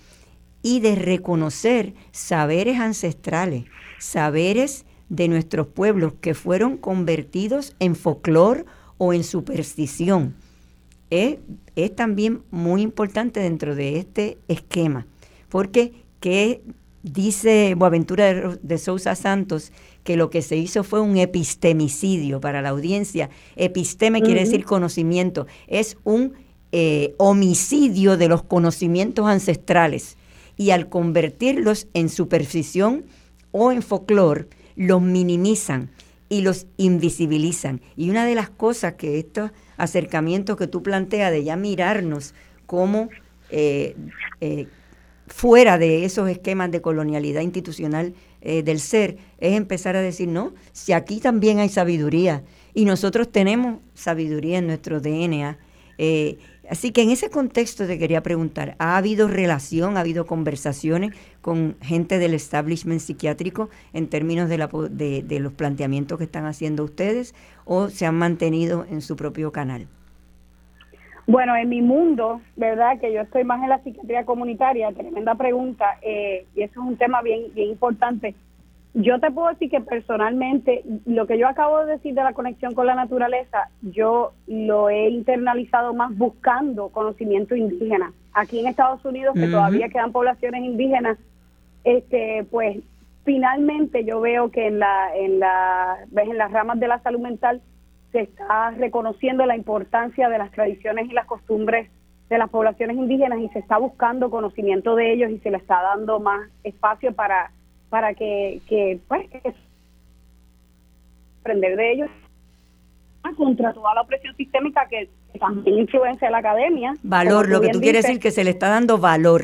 y de reconocer saberes ancestrales, saberes de nuestros pueblos que fueron convertidos en folclor o en superstición. Es, es, también muy importante dentro de este esquema, porque ¿qué dice Boaventura de, de Sousa Santos que lo que se hizo fue un epistemicidio para la audiencia. Episteme quiere decir conocimiento, es un eh, homicidio de los conocimientos ancestrales y al convertirlos en superstición o en folclore, los minimizan y los invisibilizan. Y una de las cosas que estos acercamientos que tú planteas de ya mirarnos como eh, eh, fuera de esos esquemas de colonialidad institucional eh, del ser, es empezar a decir, no, si aquí también hay sabiduría y nosotros tenemos sabiduría en nuestro DNA, eh, Así que en ese contexto te quería preguntar, ¿ha habido relación, ha habido conversaciones con gente del establishment psiquiátrico en términos de, la, de, de los planteamientos que están haciendo ustedes o se han mantenido en su propio canal? Bueno, en mi mundo, ¿verdad? Que yo estoy más en la psiquiatría comunitaria, tremenda pregunta, eh, y eso es un tema bien, bien importante. Yo te puedo decir que personalmente, lo que yo acabo de decir de la conexión con la naturaleza, yo lo he internalizado más buscando conocimiento indígena. Aquí en Estados Unidos, que todavía quedan poblaciones indígenas, este, pues finalmente yo veo que en la, en la, en las ramas de la salud mental se está reconociendo la importancia de las tradiciones y las costumbres de las poblaciones indígenas y se está buscando conocimiento de ellos y se le está dando más espacio para para que, que pues aprender de ellos contra toda la opresión sistémica que, también influencia en la academia. Valor, lo que tú quieres decir que se le está dando valor.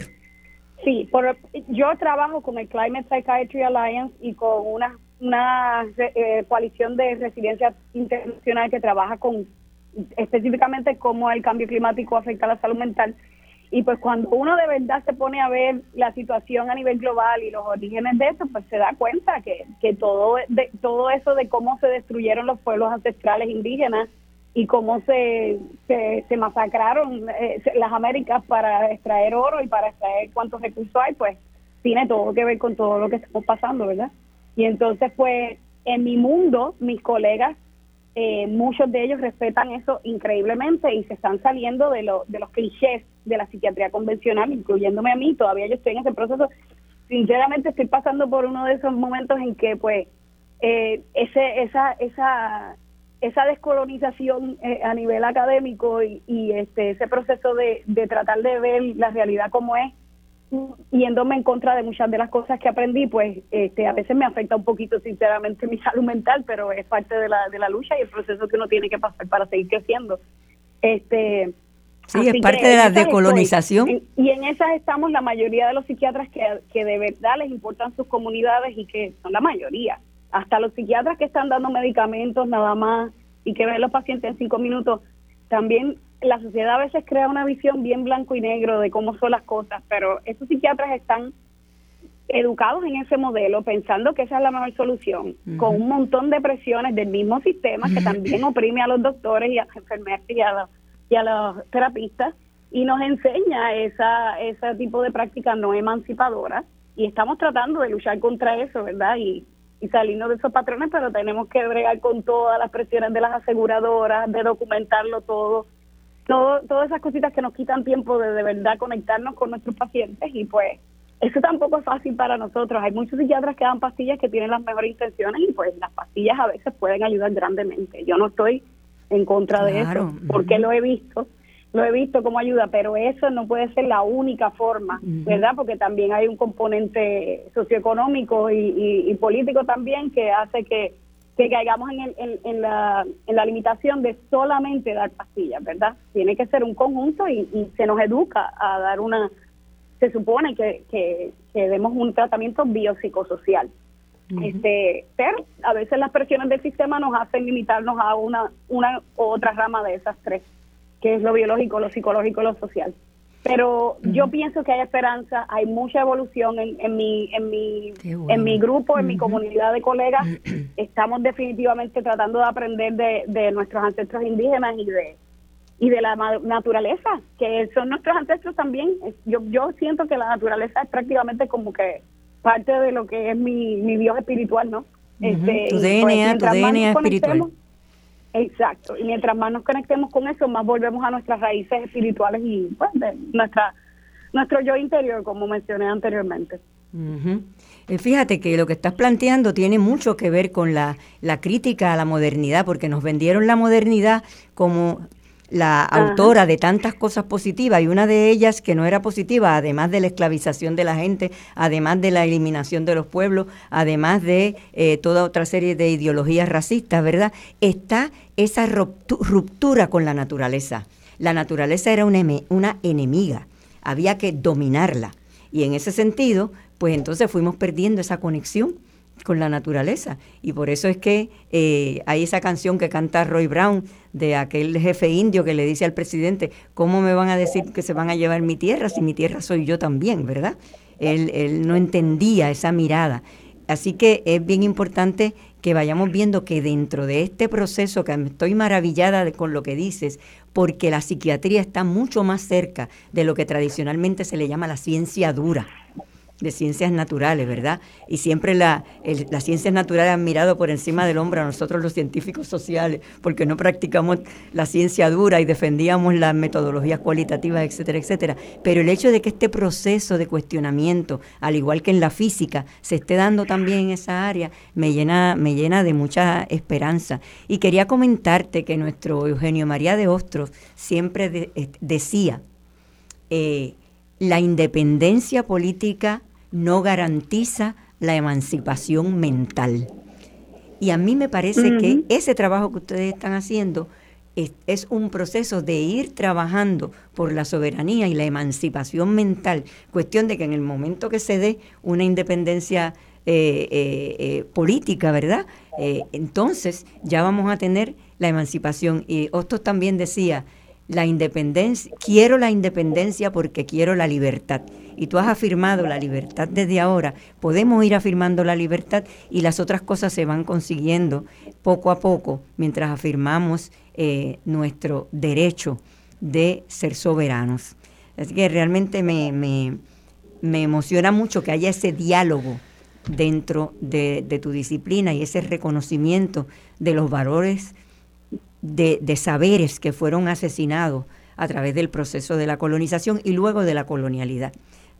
Sí, por, yo trabajo con el Climate Psychiatry Alliance y con una una eh, coalición de residencia internacional que trabaja con específicamente cómo el cambio climático afecta a la salud mental. Y pues cuando uno de verdad se pone a ver la situación a nivel global y los orígenes de eso, pues se da cuenta que, que todo, de, todo eso de cómo se destruyeron los pueblos ancestrales indígenas y cómo se, se, masacraron eh, las Américas para extraer oro y para extraer cuántos recursos hay, pues tiene todo que ver con todo lo que estamos pasando, ¿verdad? Y entonces, pues, en mi mundo, mis colegas, eh, muchos de ellos respetan eso increíblemente y se están saliendo de, lo, de los clichés de la psiquiatría convencional, incluyéndome a mí. Todavía yo estoy en ese proceso. Sinceramente, estoy pasando por uno de esos momentos en que, pues, eh, ese, esa, esa, esa descolonización eh, a nivel académico y, este, ese proceso de tratar de ver la realidad como es yéndome en contra de muchas de las cosas que aprendí, pues este, a veces me afecta un poquito sinceramente mi [laughs] salud mental, pero es parte de la, de la lucha y el proceso que uno tiene que pasar para seguir creciendo. Este, sí, es parte de la decolonización. y en esas estamos la mayoría de los psiquiatras que, que de verdad les importan sus comunidades y que son la mayoría. Hasta los psiquiatras que están dando medicamentos nada más y que ven los pacientes en cinco minutos, también la sociedad a veces crea una visión bien blanco y negro de cómo son las cosas, pero esos psiquiatras están educados en ese modelo, pensando que esa es la mejor solución, con un montón de presiones del mismo sistema que [laughs] también oprime a los doctores y a las enfermeras y a los, y a los terapistas y nos enseña esa ese tipo de prácticas no emancipadoras y estamos tratando de luchar contra eso, ¿verdad? Y, y salirnos de esos patrones, pero tenemos que bregar con todas las presiones de las aseguradoras, de documentarlo todo, todo, todas esas cositas que nos quitan tiempo de de verdad conectarnos con nuestros pacientes y pues eso tampoco es fácil para nosotros. Hay muchos psiquiatras que dan pastillas que tienen las mejores intenciones y pues las pastillas a veces pueden ayudar grandemente. Yo no estoy en contra de eso porque lo he visto, lo he visto como ayuda, pero eso no puede ser la única forma, ¿verdad? Porque también hay un componente socioeconómico y político también que hace que que caigamos en, el, en, la, en la limitación de solamente dar pastillas, ¿verdad? Tiene que ser un conjunto y, se nos educa a dar una, se supone que, que, demos un tratamiento biopsicosocial. este, pero a veces las presiones del sistema nos hacen limitarnos a una, una u otra rama de esas tres, que es lo biológico, lo psicológico y lo social. Pero yo pienso que hay esperanza, hay mucha evolución en, en mi en mi en mi grupo, en mi comunidad de colegas. [clears throat] Estamos definitivamente tratando de aprender de, de nuestros ancestros indígenas y de y de la naturaleza, que son nuestros ancestros también. Yo yo siento que la naturaleza es prácticamente como que parte de lo que es mi, mi Dios espiritual, ¿no? este, tu DNA, tu DNA espiritual Exacto, y mientras más nos conectemos con eso, más volvemos a nuestras raíces espirituales y pues, nuestra, nuestro yo interior, como mencioné anteriormente. Eh, fíjate que lo que estás planteando tiene mucho que ver con la, la crítica a la modernidad, porque nos vendieron la modernidad como la autora de tantas cosas positivas y una de ellas que no era positiva, además de la esclavización de la gente, además de la eliminación de los pueblos, además de eh, toda otra serie de ideologías racistas, ¿verdad? Está esa ruptura con la naturaleza. La naturaleza era una, una enemiga, había que dominarla. Y en ese sentido, pues entonces fuimos perdiendo esa conexión con la naturaleza. Y por eso es que eh, hay esa canción que canta Roy Brown de aquel jefe indio que le dice al presidente, ¿cómo me van a decir que se van a llevar mi tierra si mi tierra soy yo también, verdad? Él, él no entendía esa mirada. Así que es bien importante que vayamos viendo que dentro de este proceso, que estoy maravillada con lo que dices, porque la psiquiatría está mucho más cerca de lo que tradicionalmente se le llama la ciencia dura de ciencias naturales, ¿verdad? Y siempre la, las ciencias naturales han mirado por encima del hombro a nosotros los científicos sociales, porque no practicamos la ciencia dura y defendíamos las metodologías cualitativas, etcétera, etcétera. Pero el hecho de que este proceso de cuestionamiento, al igual que en la física, se esté dando también en esa área, me llena, me llena de mucha esperanza. Y quería comentarte que nuestro Eugenio María de Ostros siempre decía, eh, la independencia política no garantiza la emancipación mental. Y a mí me parece que ese trabajo que ustedes están haciendo es, un proceso de ir trabajando por la soberanía y la emancipación mental, cuestión de que en el momento que se dé una independencia eh, eh, eh, política, ¿verdad? entonces ya vamos a tener la emancipación. Y Hostos también decía, la independencia, quiero la independencia porque quiero la libertad. Y tú has afirmado la libertad desde ahora, podemos ir afirmando la libertad y las otras cosas se van consiguiendo poco a poco mientras afirmamos eh, nuestro derecho de ser soberanos. Así que realmente me, me, emociona mucho que haya ese diálogo dentro de, de tu disciplina y ese reconocimiento de los valores de, saberes que fueron asesinados a través del proceso de la colonización y luego de la colonialidad.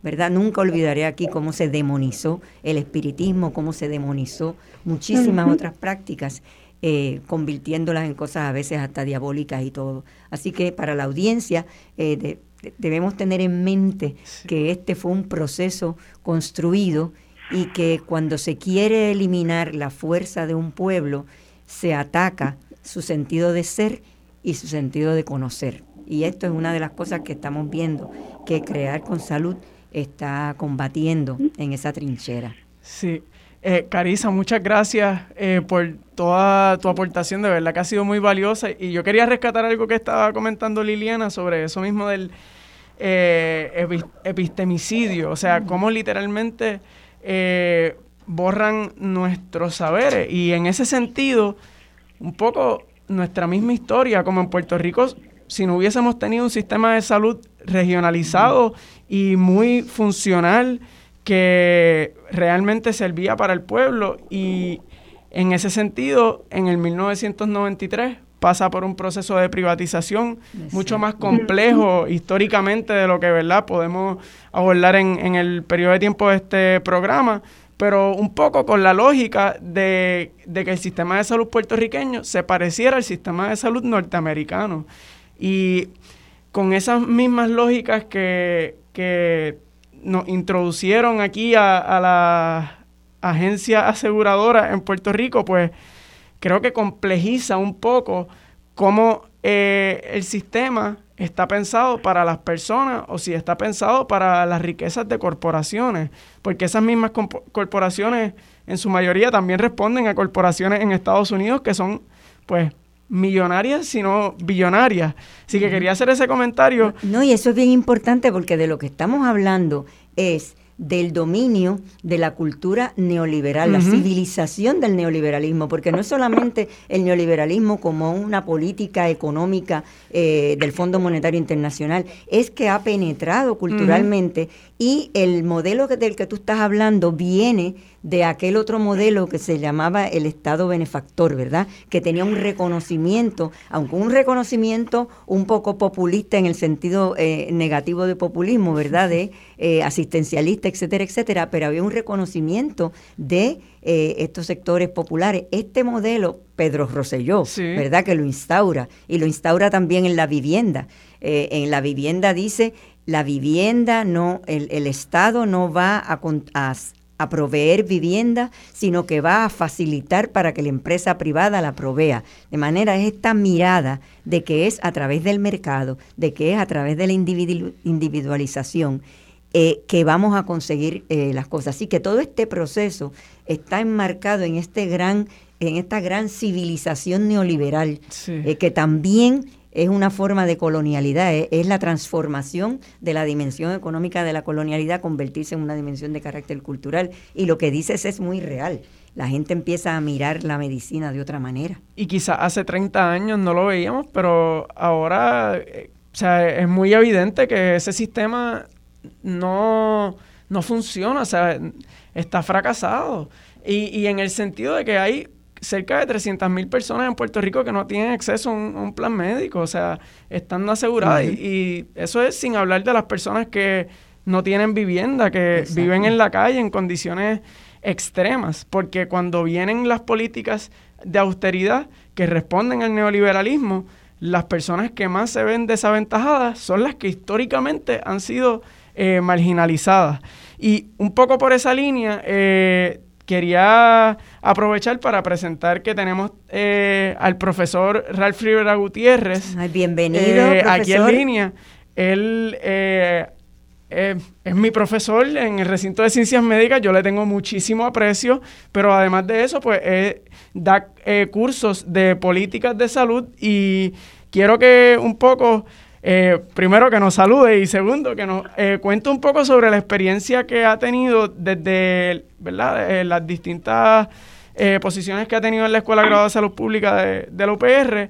¿verdad? Nunca olvidaré aquí cómo se demonizó el espiritismo, cómo se demonizó muchísimas otras prácticas, eh, convirtiéndolas en cosas a veces hasta diabólicas y todo. Así que para la audiencia eh, debemos tener en mente que este fue un proceso construido y que cuando se quiere eliminar la fuerza de un pueblo, se ataca su sentido de ser y su sentido de conocer. Y esto es una de las cosas que estamos viendo, que Crear con Salud está combatiendo en esa trinchera. Sí. Eh, Carisa, muchas gracias eh, por toda tu aportación, de verdad que ha sido muy valiosa. Y yo quería rescatar algo que estaba comentando Liliana sobre eso mismo del eh, epistemicidio, o sea, cómo literalmente borran nuestros saberes. Y en ese sentido, un poco nuestra misma historia, como en Puerto Rico, si no hubiésemos tenido un sistema de salud regionalizado y muy funcional que realmente servía para el pueblo y en ese sentido, en el 1993 pasa por un proceso de privatización mucho más complejo históricamente de lo que verdad podemos abordar en, en el periodo de tiempo de este programa, pero un poco con la lógica de, que el sistema de salud puertorriqueño se pareciera al sistema de salud norteamericano. Y con esas mismas lógicas que, nos introducieron aquí a, la agencia aseguradora en Puerto Rico, pues creo que complejiza un poco cómo eh, el sistema está pensado para las personas o si está pensado para las riquezas de corporaciones, porque esas mismas corporaciones en su mayoría también responden a corporaciones en Estados Unidos que son pues millonarias, sino billonarias. Así que quería hacer ese comentario. No, y eso es bien importante porque de lo que estamos hablando es del dominio de la cultura neoliberal, la civilización del neoliberalismo, porque no es solamente el neoliberalismo como una política económica eh, del Fondo Monetario Internacional, es que ha penetrado culturalmente y el modelo del que tú estás hablando viene de aquel otro modelo que se llamaba el Estado benefactor, ¿verdad? Que tenía un reconocimiento, aunque un reconocimiento un poco populista en el sentido eh, negativo de populismo, ¿verdad? De eh, asistencialista, etcétera, etcétera, pero había un reconocimiento de eh, estos sectores populares. Este modelo, Pedro Rosselló, ¿verdad? Que lo instaura y lo instaura también en la vivienda. en la vivienda dice la vivienda no, el, el Estado no va a, a, a proveer vivienda, sino que va a facilitar para que la empresa privada la provea. De manera es esta mirada de que es a través del mercado, de que es a través de la individualización eh, que vamos a conseguir eh, las cosas. Así que todo este proceso está enmarcado en este gran, en esta gran civilización neoliberal, eh, que también es una forma de colonialidad, es la transformación de la dimensión económica de la colonialidad, convertirse en una dimensión de carácter cultural. Y lo que dices es muy real. La gente empieza a mirar la medicina de otra manera. Y quizás hace 30 años no lo veíamos, pero ahora o sea, es muy evidente que ese sistema no, funciona, o sea, está fracasado. Y, en el sentido de que hay cerca de 300 mil personas en Puerto Rico que no tienen acceso a un, plan médico, o sea, están aseguradas. y, eso es sin hablar de las personas que no tienen vivienda, que viven en la calle en condiciones extremas, porque cuando vienen las políticas de austeridad que responden al neoliberalismo, las personas que más se ven desaventajadas son las que históricamente han sido eh, marginalizadas. Y un poco por esa línea, eh, quería aprovechar para presentar que tenemos eh, al profesor Ralph Rivera Gutiérrez. bienvenido, Aquí en línea. Él es mi profesor en el recinto de ciencias médicas, yo le tengo muchísimo aprecio, pero además de eso, pues da eh, cursos de políticas de salud y quiero que un poco, eh, primero que nos salude y segundo que nos eh, cuente un poco sobre la experiencia que ha tenido desde ¿verdad? las distintas posiciones que ha tenido en la Escuela Graduada de Salud Pública de, de la UPR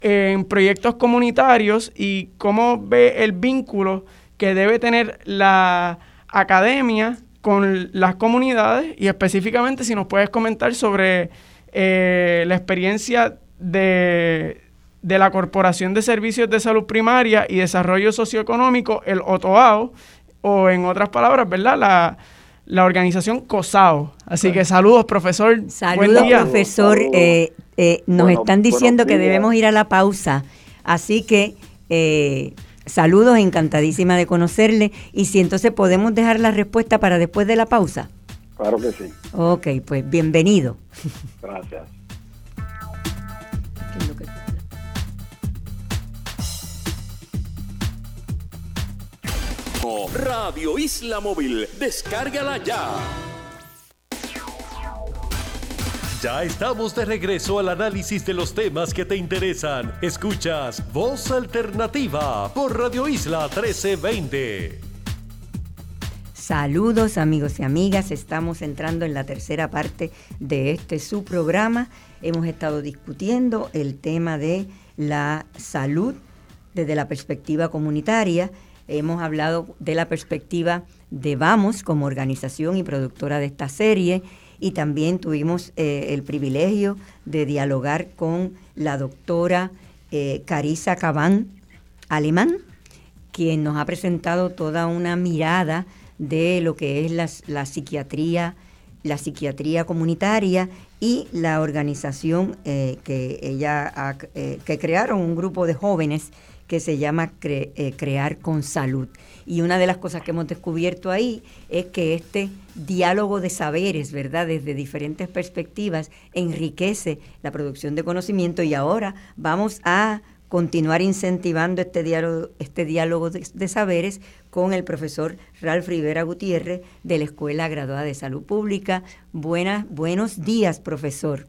en proyectos comunitarios y cómo ve el vínculo que debe tener la academia con las comunidades y específicamente si nos puedes comentar sobre eh, la experiencia de, la Corporación de Servicios de Salud Primaria y Desarrollo Socioeconómico, el OTOAO, o en otras palabras, ¿verdad? La, la organización COSAO. Así que saludos, profesor. Saludos, profesor. Eh, eh, nos están diciendo que debemos ir a la pausa. Así que saludos, encantadísima de conocerle. Y si entonces podemos dejar la respuesta para después de la pausa. Claro que sí. Ok, pues bienvenido. Gracias. Radio Isla Móvil, descárgala ya. Ya estamos de regreso al análisis de los temas que te interesan. Escuchas Voz Alternativa por Radio Isla 1320. Saludos amigos y amigas, estamos entrando en la tercera parte de este su programa. Hemos estado discutiendo el tema de la salud desde la perspectiva comunitaria. Hemos hablado de la perspectiva de Vamos como organización y productora de esta serie y también tuvimos eh, el privilegio de dialogar con la doctora eh, Carisa Cabán Alemán, quien nos ha presentado toda una mirada de lo que es la, psiquiatría, la psiquiatría comunitaria y la organización eh, que ella eh, que crearon un grupo de jóvenes que se llama eh, Crear con Salud. Y una de las cosas que hemos descubierto ahí es que este diálogo de saberes, ¿verdad? Desde diferentes perspectivas, enriquece la producción de conocimiento y ahora vamos a continuar incentivando este diálogo, este diálogo de, saberes con el profesor Ralph Rivera Gutiérrez de la Escuela Graduada de Salud Pública. Buenas, buenos días, profesor.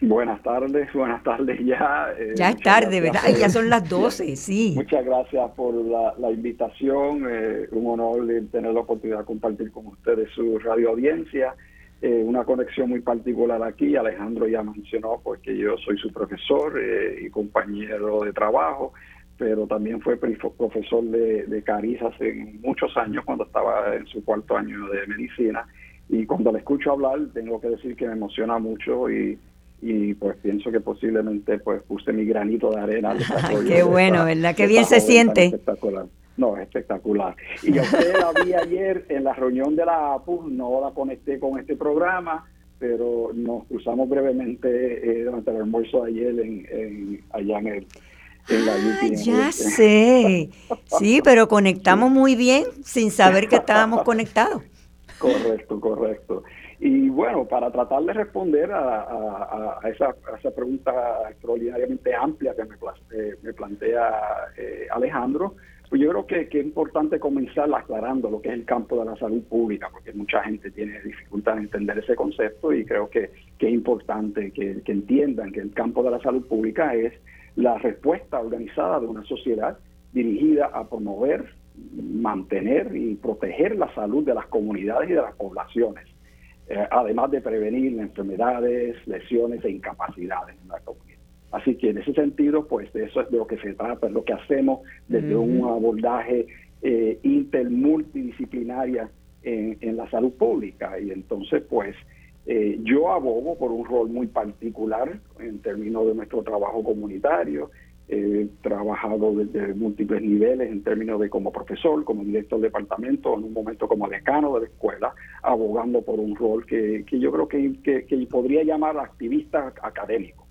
Buenas tardes, buenas tardes ya. Eh, ya es tarde, ¿verdad? ya son las [laughs] 12, sí. Muchas gracias por la, invitación. Eh, un honor tener la oportunidad de compartir con ustedes su radio audiencia. Eh, una conexión muy particular aquí. Alejandro ya mencionó porque yo soy su profesor eh, y compañero de trabajo, pero también fue profesor de, de Cariz hace muchos años cuando estaba en su cuarto año de medicina. Y cuando le escucho hablar, tengo que decir que me emociona mucho y, y pues pienso que posiblemente pues puse mi granito de arena. [laughs] Qué bueno, ¿verdad? Qué bien se siente. Espectacular. No, es espectacular. Y usted la vi ayer en la reunión de la APU, no la conecté con este programa, pero nos cruzamos brevemente eh, durante el almuerzo de ayer en, allá en, el, en la ah, Ya sé. Sí, pero conectamos muy bien sin saber que estábamos conectados. Correcto, correcto. Y bueno, para tratar de responder a, esa, pregunta extraordinariamente amplia que me, eh, me plantea eh, Alejandro, pues yo creo que, es importante comenzar aclarando lo que es el campo de la salud pública, porque mucha gente tiene dificultad en entender ese concepto y creo que, es importante que entiendan que el campo de la salud pública es la respuesta organizada de una sociedad dirigida a promover, mantener y proteger la salud de las comunidades y de las poblaciones eh, además de prevenir enfermedades, lesiones e incapacidades en la comunidad. Así que en ese sentido, pues de eso es de lo que se trata, es lo que hacemos desde un abordaje eh, intermultidisciplinaria en, en, la salud pública. Y entonces, pues eh, yo abogo por un rol muy particular en términos de nuestro trabajo comunitario, He trabajado desde múltiples niveles en términos de como profesor, como director de departamento, en un momento como decano de la escuela, abogando por un rol que, que yo creo que, que, podría llamar activista académico.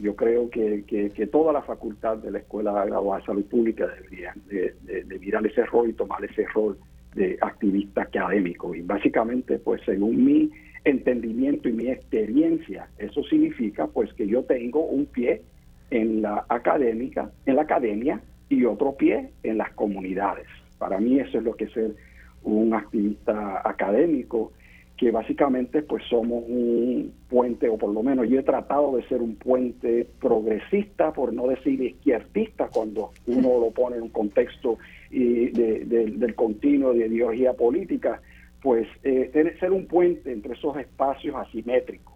Yo creo que, que, toda la facultad de la Escuela Graduada de Salud Pública debería de, de, mirar ese rol y tomar ese rol de activista académico. Y básicamente, pues según mi entendimiento y mi experiencia, eso significa pues que yo tengo un pie en la académica, en la academia y otro pie en las comunidades. Para mí eso es lo que es ser un activista académico, que básicamente pues somos un puente, o por lo menos yo he tratado de ser un puente progresista, por no decir izquierdista, cuando uno lo pone en un contexto y del continuo de ideología política, pues eh, ser un puente entre esos espacios asimétricos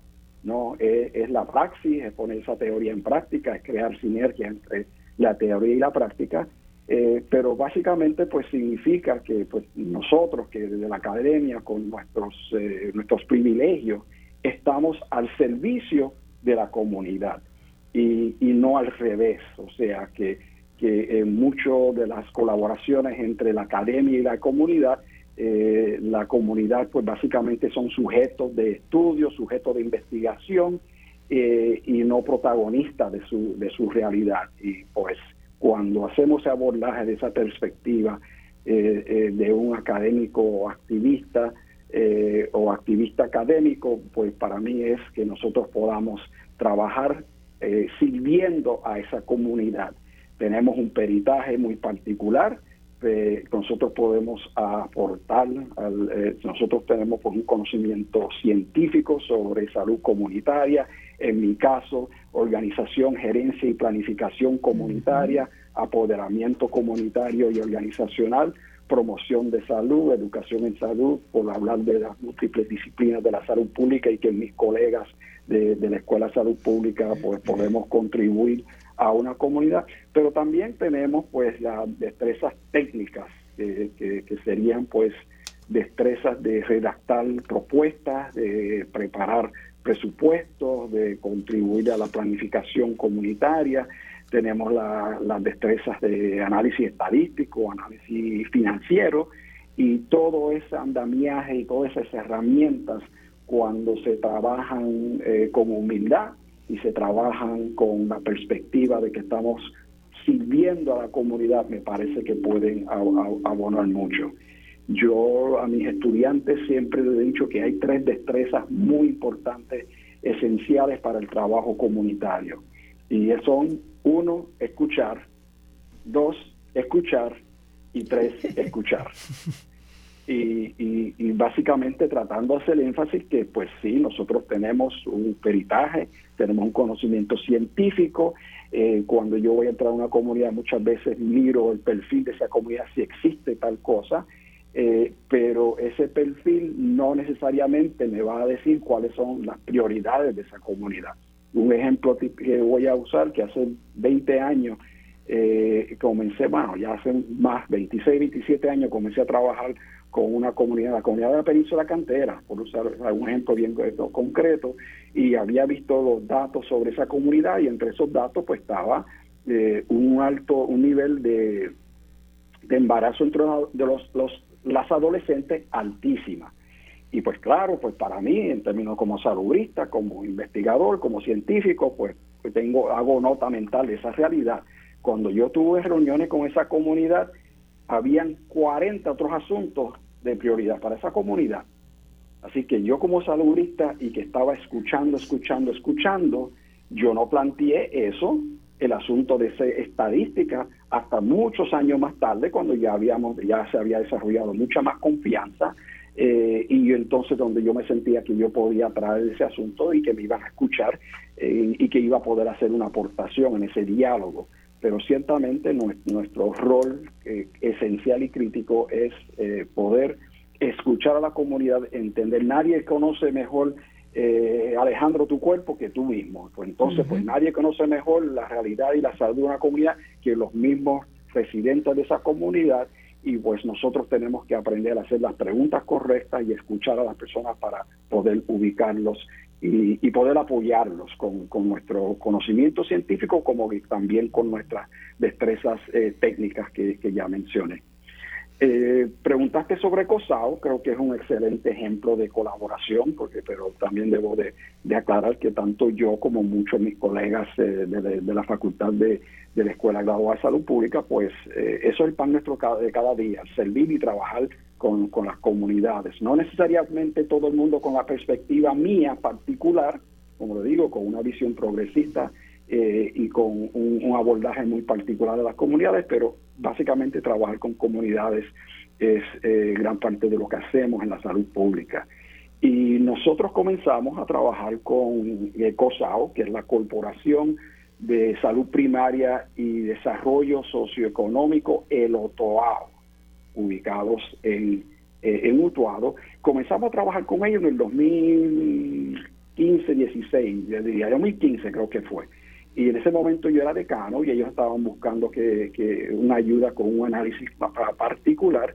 no es, la praxis, es poner esa teoría en práctica, es crear sinergia entre la teoría y la práctica, eh, pero básicamente pues significa que pues nosotros que desde la academia con nuestros eh, nuestros privilegios estamos al servicio de la comunidad y, y no al revés, o sea que que en muchas de las colaboraciones entre la academia y la comunidad eh, la comunidad pues básicamente son sujetos de estudio, sujetos de investigación eh, y no protagonistas de su, de su realidad. Y pues cuando hacemos ese abordaje de esa perspectiva eh, de un académico activista o activista académico, pues para mí es que nosotros podamos trabajar sirviendo a esa comunidad. Tenemos un peritaje muy particular, nosotros podemos aportar, eh, nosotros tenemos pues, un conocimiento científico sobre salud comunitaria, en mi caso, organización, gerencia y planificación comunitaria, apoderamiento comunitario y organizacional, promoción de salud, educación en salud, por hablar de las múltiples disciplinas de la salud pública y que mis colegas de, de la Escuela de Salud Pública pues podemos contribuir a una comunidad, pero también tenemos pues las destrezas técnicas que, serían pues destrezas de redactar propuestas, de preparar presupuestos, de contribuir a la planificación comunitaria, tenemos las destrezas de análisis estadístico, análisis financiero y todo ese andamiaje y todas esas herramientas cuando se trabajan eh, con humildad y se trabajan con la perspectiva de que estamos sirviendo a la comunidad, me parece que pueden abonar mucho. Yo a mis estudiantes siempre les he dicho que hay tres destrezas muy importantes, esenciales para el trabajo comunitario. Y son, uno, escuchar, dos, escuchar y tres, escuchar. [laughs] Y, y, básicamente tratando de hacer énfasis que pues sí, nosotros tenemos un peritaje, tenemos un conocimiento científico, eh, cuando yo voy a entrar a una comunidad muchas veces miro el perfil de esa comunidad si existe tal cosa, eh, pero ese perfil no necesariamente me va a decir cuáles son las prioridades de esa comunidad. Un ejemplo que voy a usar, que hace 20 años eh, comencé, bueno, ya hace más, 26, 27 años comencé a trabajar con una comunidad, la comunidad de la península cantera, por usar un ejemplo bien concreto, y había visto los datos sobre esa comunidad y entre esos datos pues estaba eh, un alto, un nivel de, de embarazo entre de los, las adolescentes altísima. Y pues claro, pues para mí, en términos como salubrista, como investigador, como científico, pues, pues tengo, hago nota mental de esa realidad. Cuando yo tuve reuniones con esa comunidad, habían 40 otros asuntos de prioridad para esa comunidad. Así que yo como saludista y que estaba escuchando, escuchando, escuchando, yo no planteé eso, el asunto de esa estadística, hasta muchos años más tarde, cuando ya habíamos, ya se había desarrollado mucha más confianza, eh, y entonces donde yo me sentía que yo podía traer ese asunto y que me iban a escuchar eh, y que iba a poder hacer una aportación en ese diálogo. Pero ciertamente nuestro rol eh, esencial y crítico es poder escuchar a la comunidad, entender, nadie conoce mejor eh, Alejandro tu cuerpo que tú mismo. Pues entonces, pues nadie conoce mejor la realidad y la salud de una comunidad que los mismos residentes de esa comunidad y pues nosotros tenemos que aprender a hacer las preguntas correctas y escuchar a las personas para poder ubicarlos y, poder apoyarlos con, nuestro conocimiento científico como también con nuestras destrezas eh, técnicas que ya mencioné. Eh, preguntaste sobre COSAO, creo que es un excelente ejemplo de colaboración, porque pero también debo de, aclarar que tanto yo como muchos de mis colegas eh, de, la Facultad de, la Escuela Graduada de Salud Pública, pues eh, eso es el pan nuestro de cada día, servir y trabajar con, con las comunidades. No necesariamente todo el mundo con la perspectiva mía particular, como le digo, con una visión progresista eh, y con un, abordaje muy particular de las comunidades, pero básicamente trabajar con comunidades es eh, gran parte de lo que hacemos en la salud pública. Y nosotros comenzamos a trabajar con eh, COSAO, que es la Corporación de Salud Primaria y Desarrollo Socioeconómico, el OTOAO, ubicados en, en Utuado. Comenzamos a trabajar con ellos en el 2015, 16, yo diría, 2015 creo que fue. Y en ese momento yo era decano y ellos estaban buscando que, una ayuda con un análisis particular.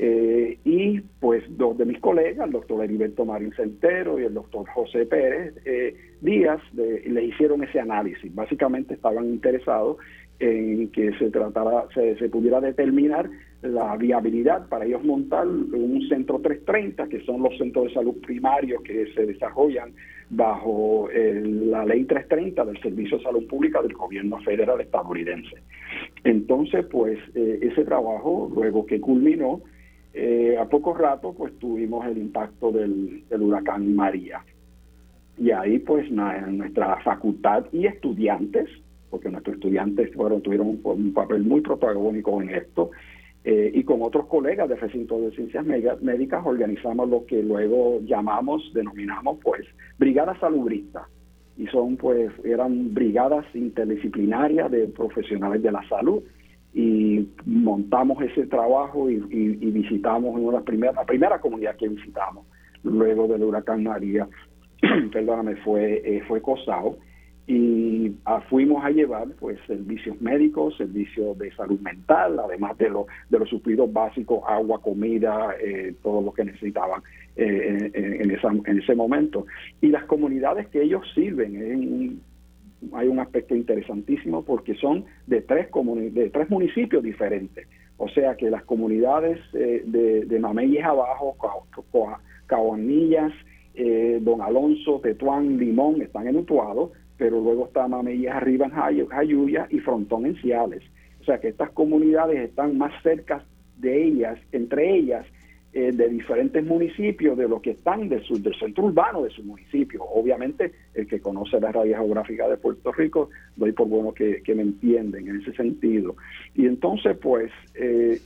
Eh, y pues dos de mis colegas, el doctor Heriberto Marín Centero y el doctor José Pérez eh, Díaz, le hicieron ese análisis. Básicamente estaban interesados en que se tratara, se, se, pudiera determinar la viabilidad para ellos montar un centro 330, que son los centros de salud primarios que se desarrollan bajo la ley 330 del Servicio de Salud Pública del gobierno federal estadounidense. Entonces, pues eh, ese trabajo, luego que culminó, eh, a poco rato, pues tuvimos el impacto del, huracán María. Y ahí, pues, nuestra facultad y estudiantes, porque nuestros estudiantes fueron, tuvieron un papel muy protagónico en esto, eh, y con otros colegas del recinto de ciencias médicas organizamos lo que luego llamamos, denominamos pues brigadas salubristas. Y son pues, eran brigadas interdisciplinarias de profesionales de la salud y montamos ese trabajo y, visitamos una primera, la primera comunidad que visitamos luego del huracán María, [clears throat] perdóname, fue, eh, fue Cosao y fuimos a llevar pues servicios médicos, servicios de salud mental, además de, lo, de los suplidos básicos, agua, comida, eh, todo lo que necesitaban eh, en, ese momento. Y las comunidades que ellos sirven, hay un aspecto interesantísimo porque son de tres, de tres municipios diferentes. O sea que las comunidades eh, de, de Mameyes Abajo, Caguanillas, Don Alonso, Tetuán, Limón están en Utuado, pero luego está Mameyes arriba en Jayuya y Frontón en Ciales. O sea que estas comunidades están más cerca de ellas, entre ellas, eh, de diferentes municipios, de los que están del centro urbano de su municipio. Obviamente, el que conoce la radio geográfica de Puerto Rico, doy por bueno que, me entienden en ese sentido. Y entonces, pues, eh,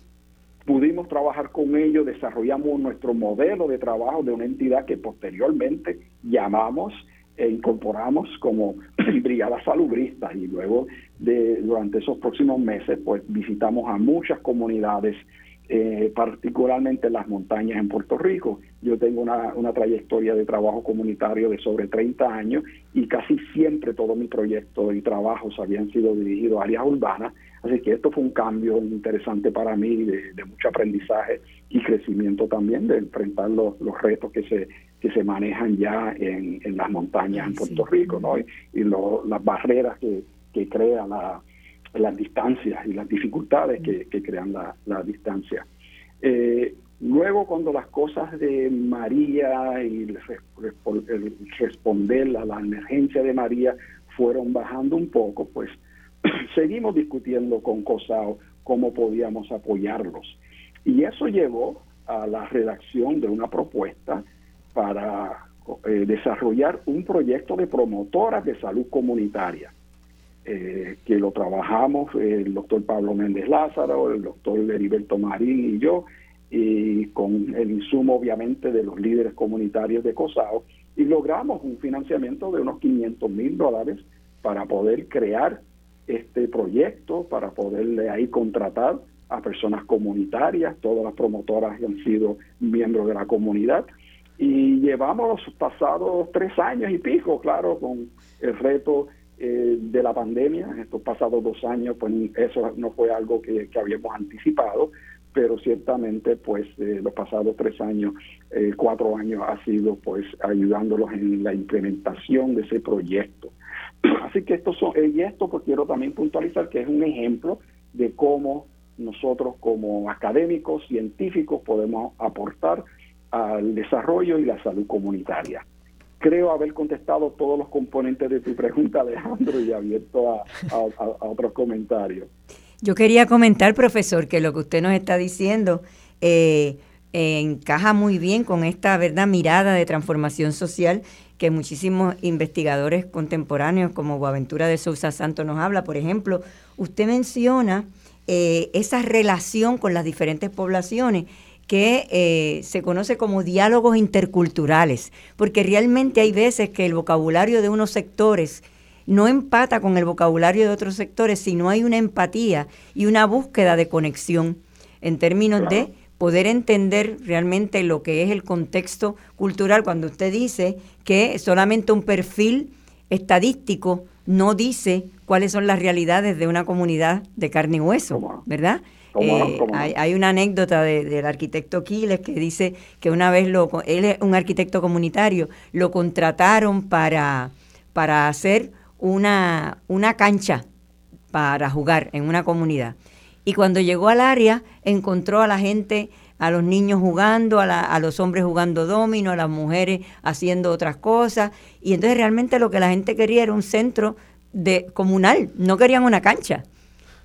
pudimos trabajar con ellos, desarrollamos nuestro modelo de trabajo de una entidad que posteriormente llamamos e incorporamos como [clears throat] brigada salubrista y luego de durante esos próximos meses pues visitamos a muchas comunidades eh, particularmente en las montañas en Puerto Rico. Yo tengo una, una, trayectoria de trabajo comunitario de sobre 30 años y casi siempre todos mis proyectos y trabajos habían sido dirigidos a áreas urbanas, así que esto fue un cambio interesante para mí de, de mucho aprendizaje y crecimiento también de enfrentar los, los retos que se que se manejan ya en, en las montañas en Puerto Rico, ¿no? Y, las barreras que, que crean las distancias y las dificultades que, crean la, la distancia. Eh, luego, cuando las cosas de María y el, responder a la emergencia de María fueron bajando un poco, pues [clears throat] seguimos discutiendo con COSAO cómo podíamos apoyarlos. Y eso llevó a la redacción de una propuesta para eh, desarrollar un proyecto de promotoras de salud comunitaria, eh, que lo trabajamos el doctor Pablo Méndez Lázaro, el doctor Heriberto Marín y yo, y con el insumo obviamente de los líderes comunitarios de COSAO, y logramos un financiamiento de unos 500 mil dólares para poder crear este proyecto, para poderle ahí contratar a personas comunitarias, todas las promotoras han sido miembros de la comunidad, y llevamos los pasados tres años y pico, claro, con el reto eh, de la pandemia. Estos pasados dos años, pues eso no fue algo que, habíamos anticipado, pero ciertamente, pues eh, los pasados tres años, eh, cuatro años ha sido, pues, ayudándolos en la implementación de ese proyecto. [clears throat] Así que esto son, y esto pues quiero también puntualizar que es un ejemplo de cómo nosotros como académicos, científicos, podemos aportar al desarrollo y la salud comunitaria. Creo haber contestado todos los componentes de tu pregunta, Alejandro, y abierto a, otros comentarios. Yo quería comentar, profesor, que lo que usted nos está diciendo eh, encaja muy bien con esta verdad mirada de transformación social que muchísimos investigadores contemporáneos como Boaventura de Sousa Santo nos habla. Por ejemplo, usted menciona eh, esa relación con las diferentes poblaciones que eh, se conoce como diálogos interculturales, porque realmente hay veces que el vocabulario de unos sectores no empata con el vocabulario de otros sectores, sino hay una empatía y una búsqueda de conexión en términos de poder entender realmente lo que es el contexto cultural. Cuando usted dice que solamente un perfil estadístico no dice cuáles son las realidades de una comunidad de carne y hueso, ¿verdad? Eh, hay, una anécdota del arquitecto Quiles que dice que una vez lo, él es un arquitecto comunitario, lo contrataron para, para hacer una, una cancha para jugar en una comunidad. Y cuando llegó al área, encontró a la gente, a los niños jugando, a, a los hombres jugando domino, a las mujeres haciendo otras cosas. Y entonces realmente lo que la gente quería era un centro de comunal, no querían una cancha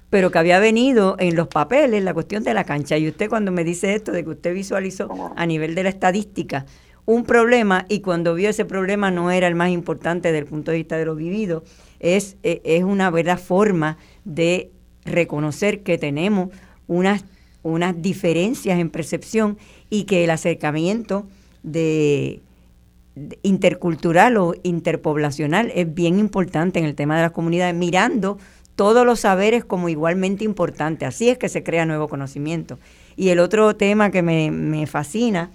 pero que había venido en los papeles la cuestión de la cancha. Y usted cuando me dice esto de que usted visualizó a nivel de la estadística un problema y cuando vio ese problema no era el más importante desde el punto de vista de lo vivido, es, e, es una verdad forma de reconocer que tenemos unas, unas diferencias en percepción y que el acercamiento de intercultural o interpoblacional es bien importante en el tema de las comunidades, mirando todos los saberes como igualmente importantes. Así es que se crea nuevo conocimiento. Y el otro tema que me, fascina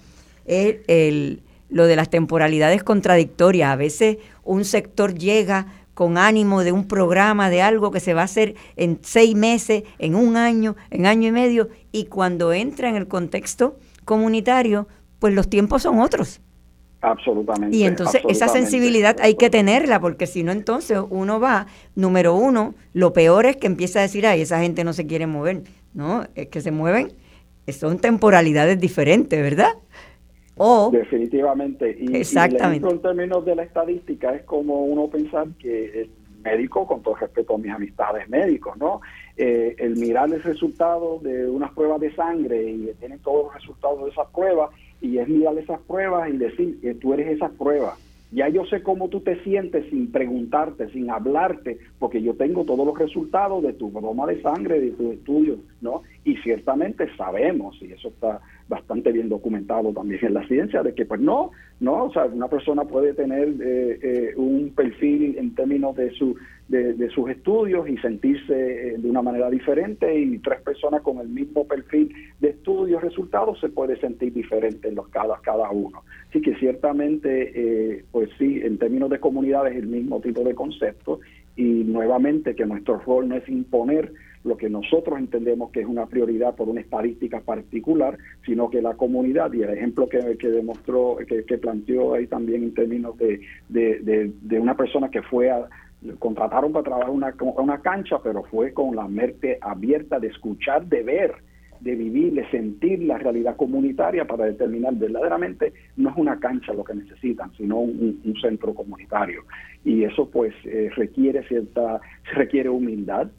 es el, lo de las temporalidades contradictorias. A veces un sector llega con ánimo de un programa, de algo que se va a hacer en seis meses, en un año, en año y medio, y cuando entra en el contexto comunitario, pues los tiempos son otros. Absolutamente. Y entonces esa sensibilidad hay que tenerla, porque si no, entonces uno va, número uno, lo peor es que empieza a decir, ay, esa gente no se quiere mover. No, es que se mueven, son temporalidades diferentes, ¿verdad? O, Definitivamente. Y, exactamente. en términos de la estadística es como uno pensar que el médico, con todo respeto a mis amistades médicos, ¿no? Eh, el mirar el resultado de unas pruebas de sangre y tienen todos los resultados de esas pruebas y es mirar esas pruebas y decir que tú eres esas pruebas. Ya yo sé cómo tú te sientes sin preguntarte, sin hablarte, porque yo tengo todos los resultados de tu broma de sangre, de tus estudios, ¿no? Y ciertamente sabemos, y eso está bastante bien documentado también en la ciencia, de que pues no, no, o sea, una persona puede tener eh, eh, un perfil en términos de su de, sus estudios y sentirse eh, de una manera diferente y tres personas con el mismo perfil de estudios, resultados, se puede sentir diferente en los cada, cada uno. Así que ciertamente, eh, pues sí, en términos de comunidad es el mismo tipo de concepto y nuevamente que nuestro rol no es imponer lo que nosotros entendemos que es una prioridad por una estadística particular, sino que la comunidad, y el ejemplo que, que demostró, que, planteó ahí también en términos de, de, una persona que fue a, contrataron para trabajar una, una cancha, pero fue con la mente abierta de escuchar, de ver, de vivir, de sentir la realidad comunitaria para determinar verdaderamente no es una cancha lo que necesitan, sino un, centro comunitario. Y eso pues eh, requiere cierta, requiere humildad,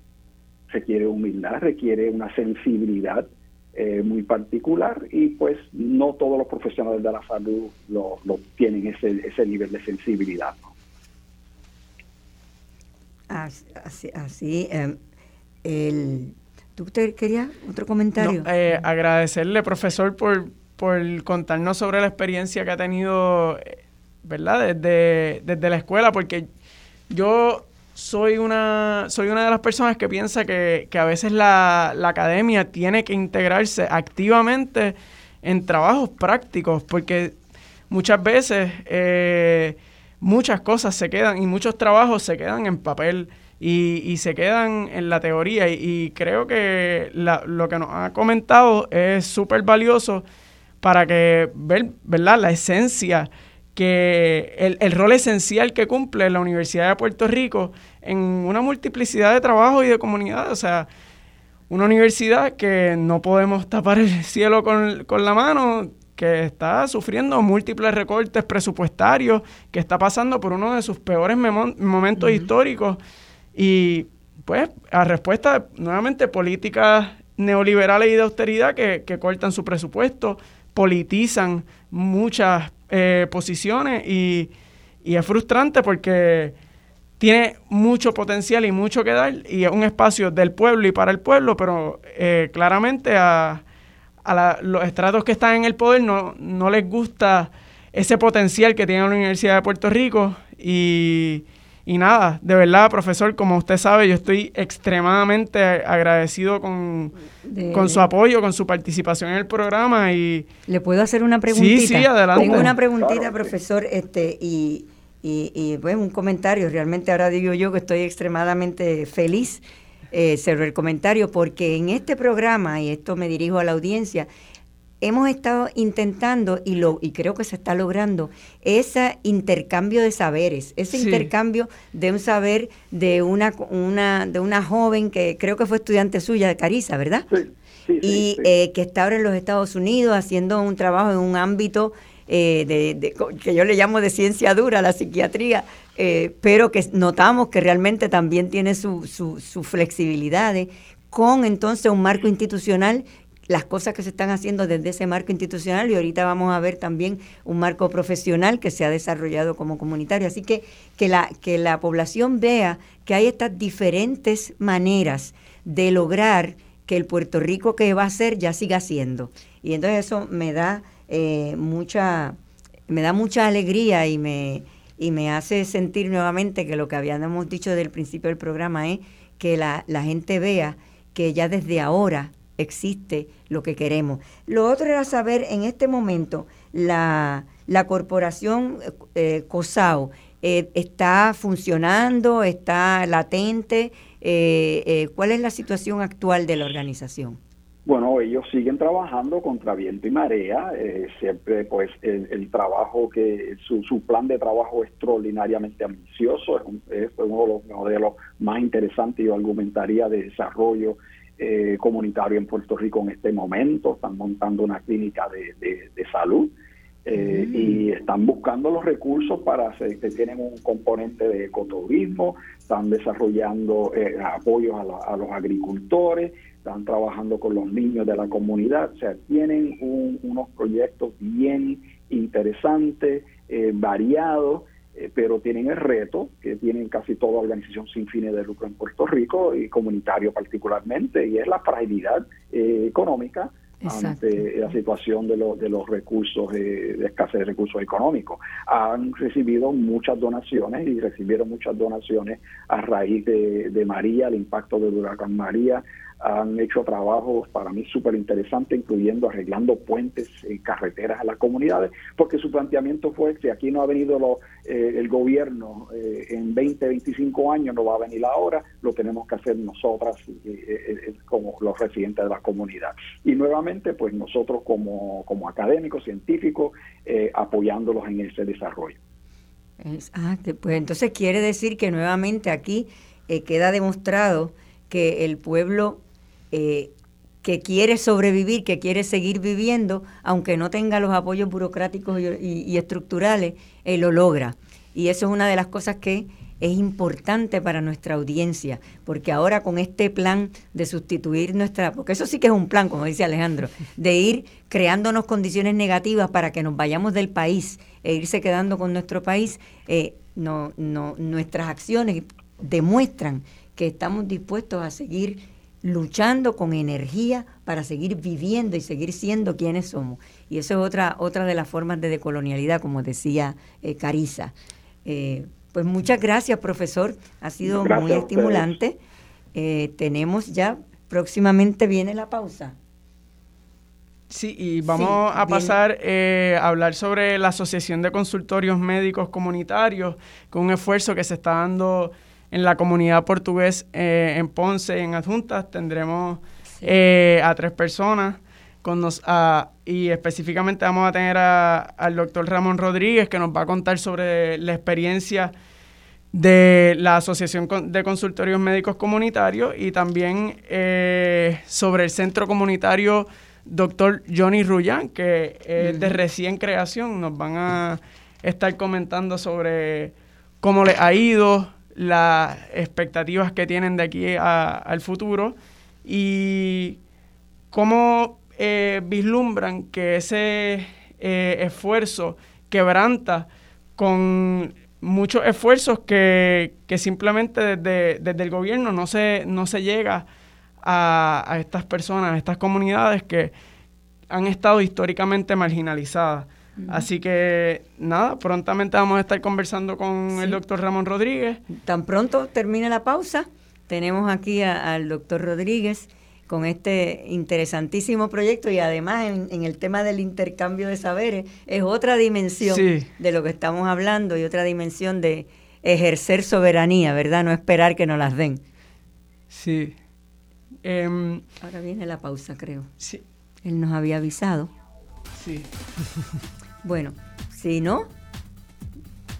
requiere humildad, requiere una sensibilidad eh, muy particular y pues no todos los profesionales de la salud lo, tienen ese, ese nivel de sensibilidad. Así, así em, el, ¿tú querías otro comentario? Eh, agradecerle, profesor, por, por contarnos sobre la experiencia que ha tenido, ¿verdad? Desde, desde la escuela, porque yo soy una, soy una de las personas que piensa que, a veces la, academia tiene que integrarse activamente en trabajos prácticos, porque muchas veces eh, muchas cosas se quedan y muchos trabajos se quedan en papel y, se quedan en la teoría. Y, creo que lo que nos ha comentado es súper valioso para que ver, ¿verdad? La esencia que el, el, rol esencial que cumple la Universidad de Puerto Rico en una multiplicidad de trabajos y de comunidades. O sea, una universidad que no podemos tapar el [laughs] cielo con, la mano, que está sufriendo múltiples recortes presupuestarios, que está pasando por uno de sus peores momentos históricos. Y pues, a respuesta, nuevamente, políticas neoliberales y de austeridad que, que cortan su presupuesto, politizan muchas eh, posiciones y, es frustrante porque tiene mucho potencial y mucho que dar y es un espacio del pueblo y para el pueblo, pero eh, claramente a, los estratos que están en el poder no, no les gusta ese potencial que tiene la Universidad de Puerto Rico y, y nada, de verdad, profesor, como usted sabe, yo estoy extremadamente agradecido con, su apoyo, con su participación en el programa y... ¿Le puedo hacer una preguntita? Sí, sí, adelante. Tengo una preguntita, profesor, este, y, y, y bueno, un comentario. Realmente ahora digo yo que estoy extremadamente feliz eh, sobre el comentario, porque en este programa, y esto me dirijo a la audiencia, hemos estado intentando, y, lo, y creo que se está logrando, ese intercambio de saberes, ese intercambio de un saber de una, una, de una joven que creo que fue estudiante suya de Cariza, ¿verdad? Sí. y eh, que está ahora en los Estados Unidos haciendo un trabajo en un ámbito eh, de, que yo le llamo de ciencia dura, la psiquiatría, eh, pero que notamos que realmente también tiene su, su, su flexibilidad con entonces un marco institucional las cosas que se están haciendo desde ese marco institucional y ahorita vamos a ver también un marco profesional que se ha desarrollado como comunitario. Así que que la, que la población vea que hay estas diferentes maneras de lograr que el Puerto Rico que va a ser ya siga siendo. Y entonces eso me da eh, mucha me da mucha alegría y me y me hace sentir nuevamente que lo que habíamos dicho desde el principio del programa es que la, la gente vea que ya desde ahora existe lo que queremos. Lo otro era saber en este momento la, la corporación eh, COSAO eh, está funcionando, está latente, eh, ¿cuál es la situación actual de la organización? Bueno, ellos siguen trabajando contra viento y marea, siempre pues el, trabajo que, su, su, plan de trabajo es extraordinariamente ambicioso, es, es, uno de los modelos más interesantes, yo argumentaría, de desarrollo eh, comunitario en Puerto Rico en este momento, están montando una clínica de, salud eh, mm. y están buscando los recursos para hacer, que tienen un componente de ecoturismo, están desarrollando eh, apoyos a, los agricultores, están trabajando con los niños de la comunidad, o sea, tienen unos proyectos bien interesantes, variados, eh, pero tienen el reto que tienen casi toda organización sin fines de lucro en Puerto Rico y comunitario particularmente, y es la fragilidad eh, económica ante la situación de, de los recursos, eh, de escasez de recursos económicos. Han recibido muchas donaciones y recibieron muchas donaciones a raíz de, de María, el impacto del huracán María, han hecho trabajos para mí súper interesantes, incluyendo arreglando puentes y carreteras a las comunidades, porque su planteamiento fue que aquí no ha venido lo, eh, el gobierno eh, en 20, 25 años, no va a venir ahora, lo tenemos que hacer nosotras eh, como los residentes de la comunidad. Y nuevamente, pues nosotros como, como académicos, científicos, apoyándolos en ese desarrollo. ah, pues entonces quiere decir que nuevamente aquí queda demostrado que el pueblo eh, que quiere sobrevivir, que quiere seguir viviendo, aunque no tenga los apoyos burocráticos y, estructurales, eh, lo logra. Y eso es una de las cosas que es importante para nuestra audiencia, porque ahora con este plan de sustituir nuestra, porque eso sí que es un plan, como dice Alejandro, de ir creándonos condiciones negativas para que nos vayamos del país e irse quedando con nuestro país, eh, no, no, nuestras acciones demuestran que estamos dispuestos a seguir luchando con energía para seguir viviendo y seguir siendo quienes somos. Y eso es otra, otra de las formas de decolonialidad, como decía eh, Carisa. Eh, pues muchas gracias, profesor. Ha sido muy estimulante. Eh, tenemos ya, próximamente viene la pausa. Sí, y vamos a pasar eh, a hablar sobre la Asociación de Consultorios Médicos Comunitarios, con un esfuerzo que se está dando en la comunidad portugués eh, en Ponce, en Adjuntas. Tendremos a tres personas con nos, y específicamente vamos a tener al doctor Ramón Rodríguez que nos va a contar sobre la experiencia de la Asociación de Consultorios Médicos Comunitarios y también eh, sobre el Centro Comunitario Doctor Johnny Rullán, que es de recién creación. Nos van a estar comentando sobre cómo les ha ido, las expectativas que tienen de aquí al futuro y cómo eh, vislumbran que ese eh, esfuerzo quebranta con muchos esfuerzos que, simplemente desde, desde, el gobierno no se, no se llega a, estas personas, a estas comunidades que han estado históricamente marginalizadas. Así que nada, prontamente vamos a estar conversando con el doctor Ramón Rodríguez. Tan pronto termine la pausa, tenemos aquí al doctor Rodríguez con este interesantísimo proyecto y además en, el tema del intercambio de saberes es otra dimensión de lo que estamos hablando y otra dimensión de ejercer soberanía, ¿verdad? No esperar que nos las den. Sí. Em, Ahora viene la pausa, creo. Sí. Él nos había avisado. Sí. [laughs] bueno, si no,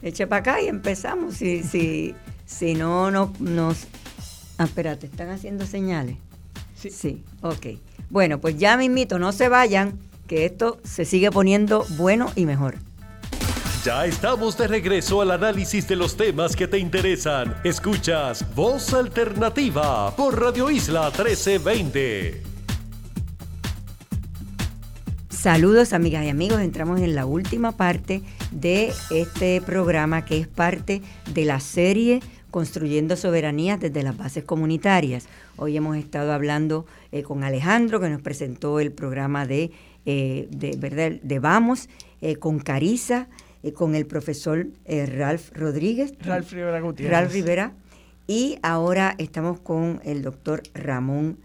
eche para acá y empezamos. Si, si, [laughs] si no, no nos... Ah, espérate, están haciendo señales. Sí. ok. Bueno, pues ya me invito, no se vayan, que esto se sigue poniendo bueno y mejor. Ya estamos de regreso al análisis de los temas que te interesan. Escuchas Voz Alternativa por Radio Isla 1320. Saludos amigas y amigos, entramos en la última parte de este programa que es parte de la serie construyendo soberanía desde las bases comunitarias. Hoy hemos estado hablando eh, con Alejandro, que nos presentó el programa de, eh, de, ¿verdad? de Vamos, eh, con Carisa, con el profesor Ralph Rodríguez. Ralph Rivera Gutiérrez. Ralph Rivera. Y ahora estamos con el doctor Ramón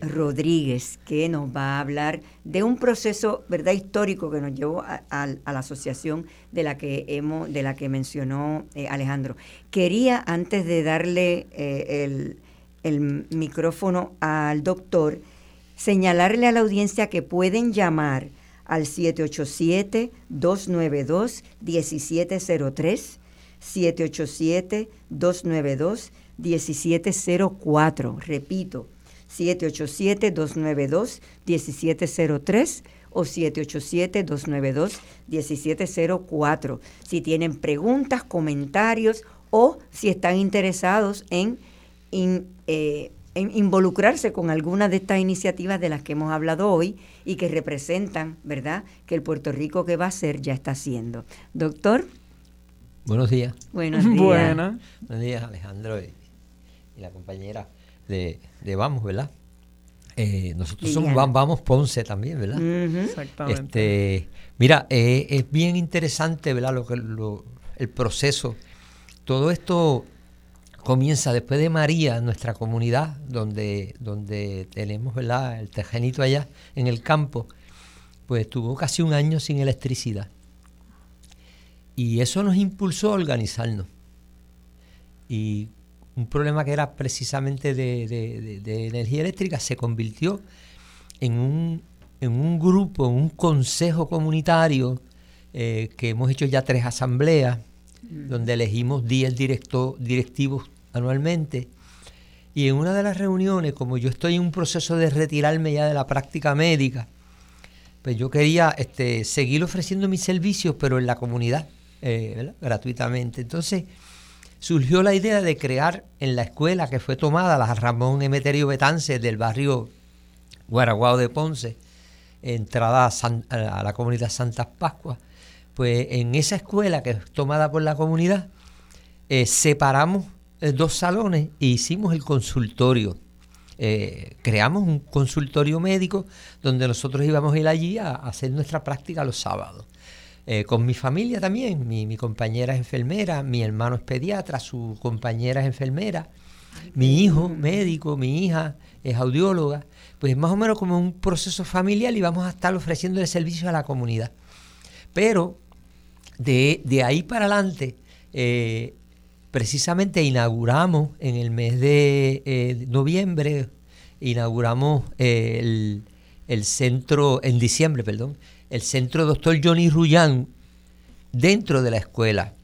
Rodríguez, que nos va a hablar de un proceso verdad histórico que nos llevó a, la asociación de la que hemos, de la que mencionó eh, Alejandro. Quería antes de darle eh, el, el micrófono al doctor señalarle a la audiencia que pueden llamar al 787-292-1703, 787-292-1704. Repito, 787-292-1703 o 787-292-1704. Si tienen preguntas, comentarios o si están interesados en, eh, en, involucrarse con alguna de estas iniciativas de las que hemos hablado hoy y que representan, ¿verdad?, que el Puerto Rico que va a ser ya está haciendo. Doctor. Buenos días. Buenos días. Buenos días, Alejandro y la compañera de, Vamos, ¿verdad? Eh, nosotros somos Vamos Ponce también, ¿verdad? Exactamente. Este, mira, eh, es bien interesante, ¿verdad? Lo que, lo, el proceso. Todo esto comienza después de María, nuestra comunidad, donde, donde tenemos, ¿verdad? El tejenito allá en el campo, pues estuvo casi un año sin electricidad. Y eso nos impulsó a organizarnos. Y un problema que era precisamente de, energía eléctrica se convirtió en un, en un grupo, en un consejo comunitario eh, que hemos hecho ya tres asambleas, mm. donde elegimos 10 directivos anualmente. Y en una de las reuniones, como yo estoy en un proceso de retirarme ya de la práctica médica, pues yo quería este, seguir ofreciendo mis servicios, pero en la comunidad, eh, gratuitamente. Entonces, surgió la idea de crear en la escuela que fue tomada, la Ramón Emeterio Betance del barrio Guaraguao de Ponce, entrada a, la comunidad Santa Pascua, pues en esa escuela que es tomada por la comunidad, eh, separamos eh, dos salones e hicimos el consultorio. Eh, creamos un consultorio médico donde nosotros íbamos a ir allí a, hacer nuestra práctica los sábados. Con mi familia también, mi, compañera es enfermera, mi hermano es pediatra, su compañera es enfermera, mi hijo médico, mi hija es audióloga, pues más o menos como un proceso familiar y vamos a estar ofreciendo el servicio a la comunidad. Pero de, ahí para adelante, eh, precisamente inauguramos en el mes de eh, noviembre, inauguramos el, centro, en diciembre, perdón, el centro doctor Johnny Rullán dentro de la escuela.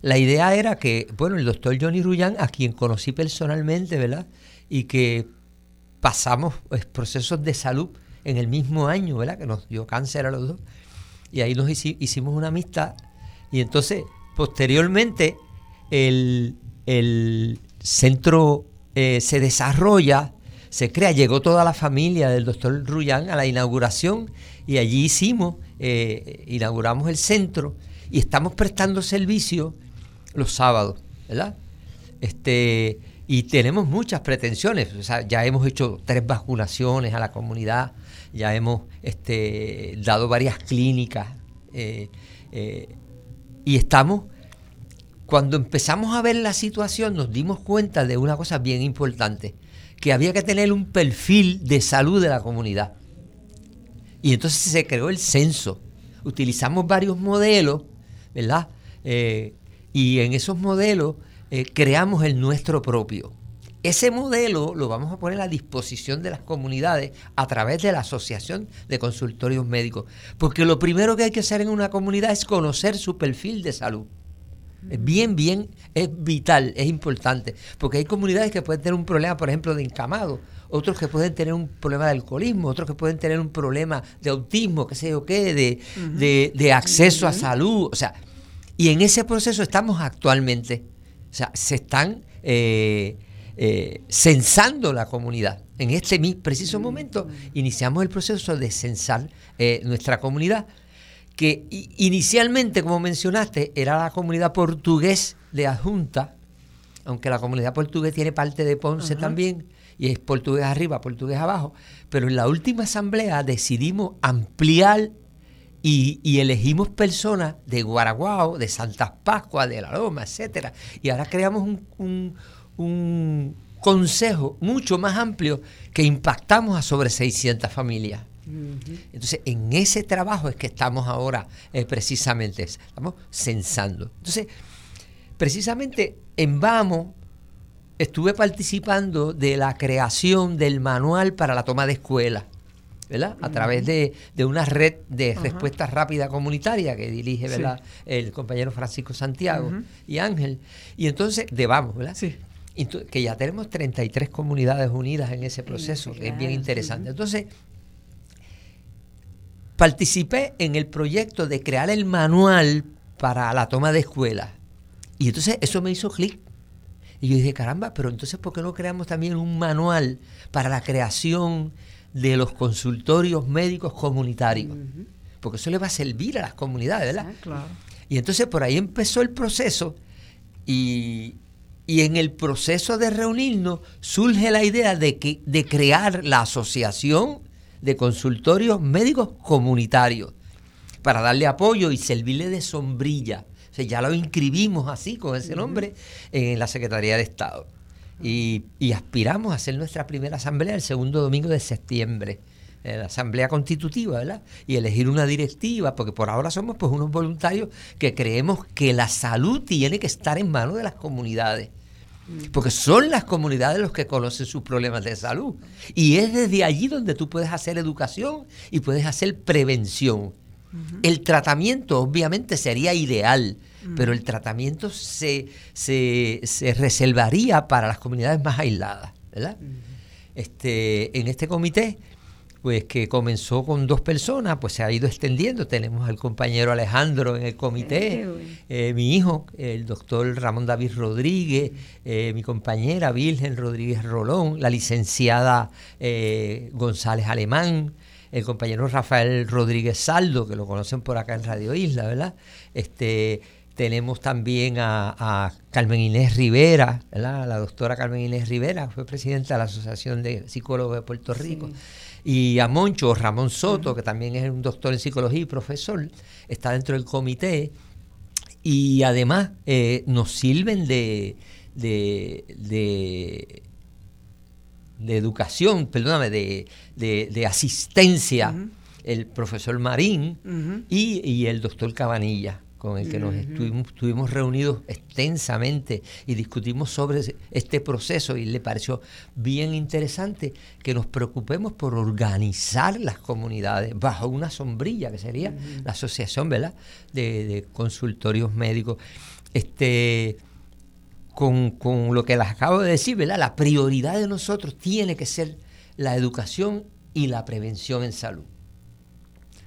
La idea era que, bueno, el doctor Johnny Rullán, a quien conocí personalmente, ¿verdad? Y que pasamos pues, procesos de salud en el mismo año, ¿verdad? Que nos dio cáncer a los dos. Y ahí nos hicimos una amistad. Y entonces, posteriormente, el, centro eh, se desarrolla, se crea, llegó toda la familia del doctor Rullán a la inauguración y allí hicimos, eh, inauguramos el centro y estamos prestando servicio los sábados, ¿verdad? Este, y tenemos muchas pretensiones. ya hemos hecho tres vacunaciones a la comunidad, ya hemos este, dado varias clínicas eh, eh, y estamos, cuando empezamos a ver la situación nos dimos cuenta de una cosa bien importante, que había que tener un perfil de salud de la comunidad. Y entonces se creó el censo. Utilizamos varios modelos, ¿verdad? Eh, y en esos modelos eh, creamos el nuestro propio. Ese modelo lo vamos a poner a disposición de las comunidades a través de la Asociación de Consultorios Médicos, porque lo primero que hay que hacer en una comunidad es conocer su perfil de salud. Es bien, bien, es vital, es importante, porque hay comunidades que pueden tener un problema, por ejemplo, de encamado, otros que pueden tener un problema de alcoholismo, otros que pueden tener un problema de autismo, qué sé yo qué, de, de acceso a salud, o sea, y en ese proceso estamos actualmente. O sea, se están eh, eh, censando la comunidad. En este preciso momento iniciamos el proceso de censar eh, nuestra comunidad, que inicialmente, como mencionaste, era la comunidad portugués de adjunta, aunque la comunidad portugués tiene parte de Ponce también, y es portugués arriba, portugués abajo, pero en la última asamblea decidimos ampliar y, elegimos personas de Guaraguao, de Santa Pascua, de La Loma, etcétera. Y ahora creamos un, consejo mucho más amplio que impactamos a sobre 600 familias. Entonces, en ese trabajo es que estamos ahora eh, precisamente, estamos censando. Entonces, precisamente en Vamos estuve participando de la creación del manual para la toma de escuela. A través de, una red de respuesta rápida comunitaria que dirige, ¿verdad? El compañero Francisco Santiago y Ángel. Y entonces, de vamos, ¿verdad? Sí. que ya tenemos 33 comunidades unidas en ese proceso, que es bien interesante. Entonces, participé en el proyecto de crear el manual para la toma de escuela. Y entonces eso me hizo clic. Y yo dije, caramba, pero entonces ¿por qué no creamos también un manual para la creación de los consultorios médicos comunitarios. Porque eso le va a servir a las comunidades, ¿verdad? Y entonces por ahí empezó el proceso y, en el proceso de reunirnos surge la idea de, que, de crear la asociación de consultorios médicos comunitarios para darle apoyo y servirle de sombrilla. O sea, ya lo inscribimos así, con ese nombre, en la Secretaría de Estado y, aspiramos a hacer nuestra primera asamblea el segundo domingo de septiembre eh, la asamblea constitutiva, ¿verdad? Y elegir una directiva, porque por ahora somos pues unos voluntarios que creemos que la salud tiene que estar en manos de las comunidades. Porque son las comunidades los que conocen sus problemas de salud. Y es desde allí donde tú puedes hacer educación y puedes hacer prevención. El tratamiento obviamente sería ideal, pero el tratamiento se, se, reservaría para las comunidades más aisladas, ¿verdad? este, en este comité, pues que comenzó con dos personas, pues se ha ido extendiendo. Tenemos al compañero Alejandro en el comité, eh, mi hijo, el doctor Ramón David Rodríguez, eh, mi compañera Virgen Rodríguez Rolón, la licenciada eh, González Alemán, el compañero Rafael Rodríguez Saldo, que lo conocen por acá en Radio Isla, ¿verdad? Este, tenemos también a, Carmen Inés Rivera, la doctora Carmen Inés Rivera, fue presidenta de la Asociación de Psicólogos de Puerto Rico. Y a Moncho Ramón Soto, que también es un doctor en psicología y profesor, está dentro del comité. Y además eh, nos sirven de, de, de, educación, perdóname, de, asistencia el profesor Marín y, y el doctor Cabanilla con el que nos estuvimos, reunidos extensamente y discutimos sobre este proceso y le pareció bien interesante que nos preocupemos por organizar las comunidades bajo una sombrilla que sería la asociación ¿verdad? De, consultorios médicos. Este, con, lo que les acabo de decir, ¿verdad? la prioridad de nosotros tiene que ser la educación y la prevención en salud.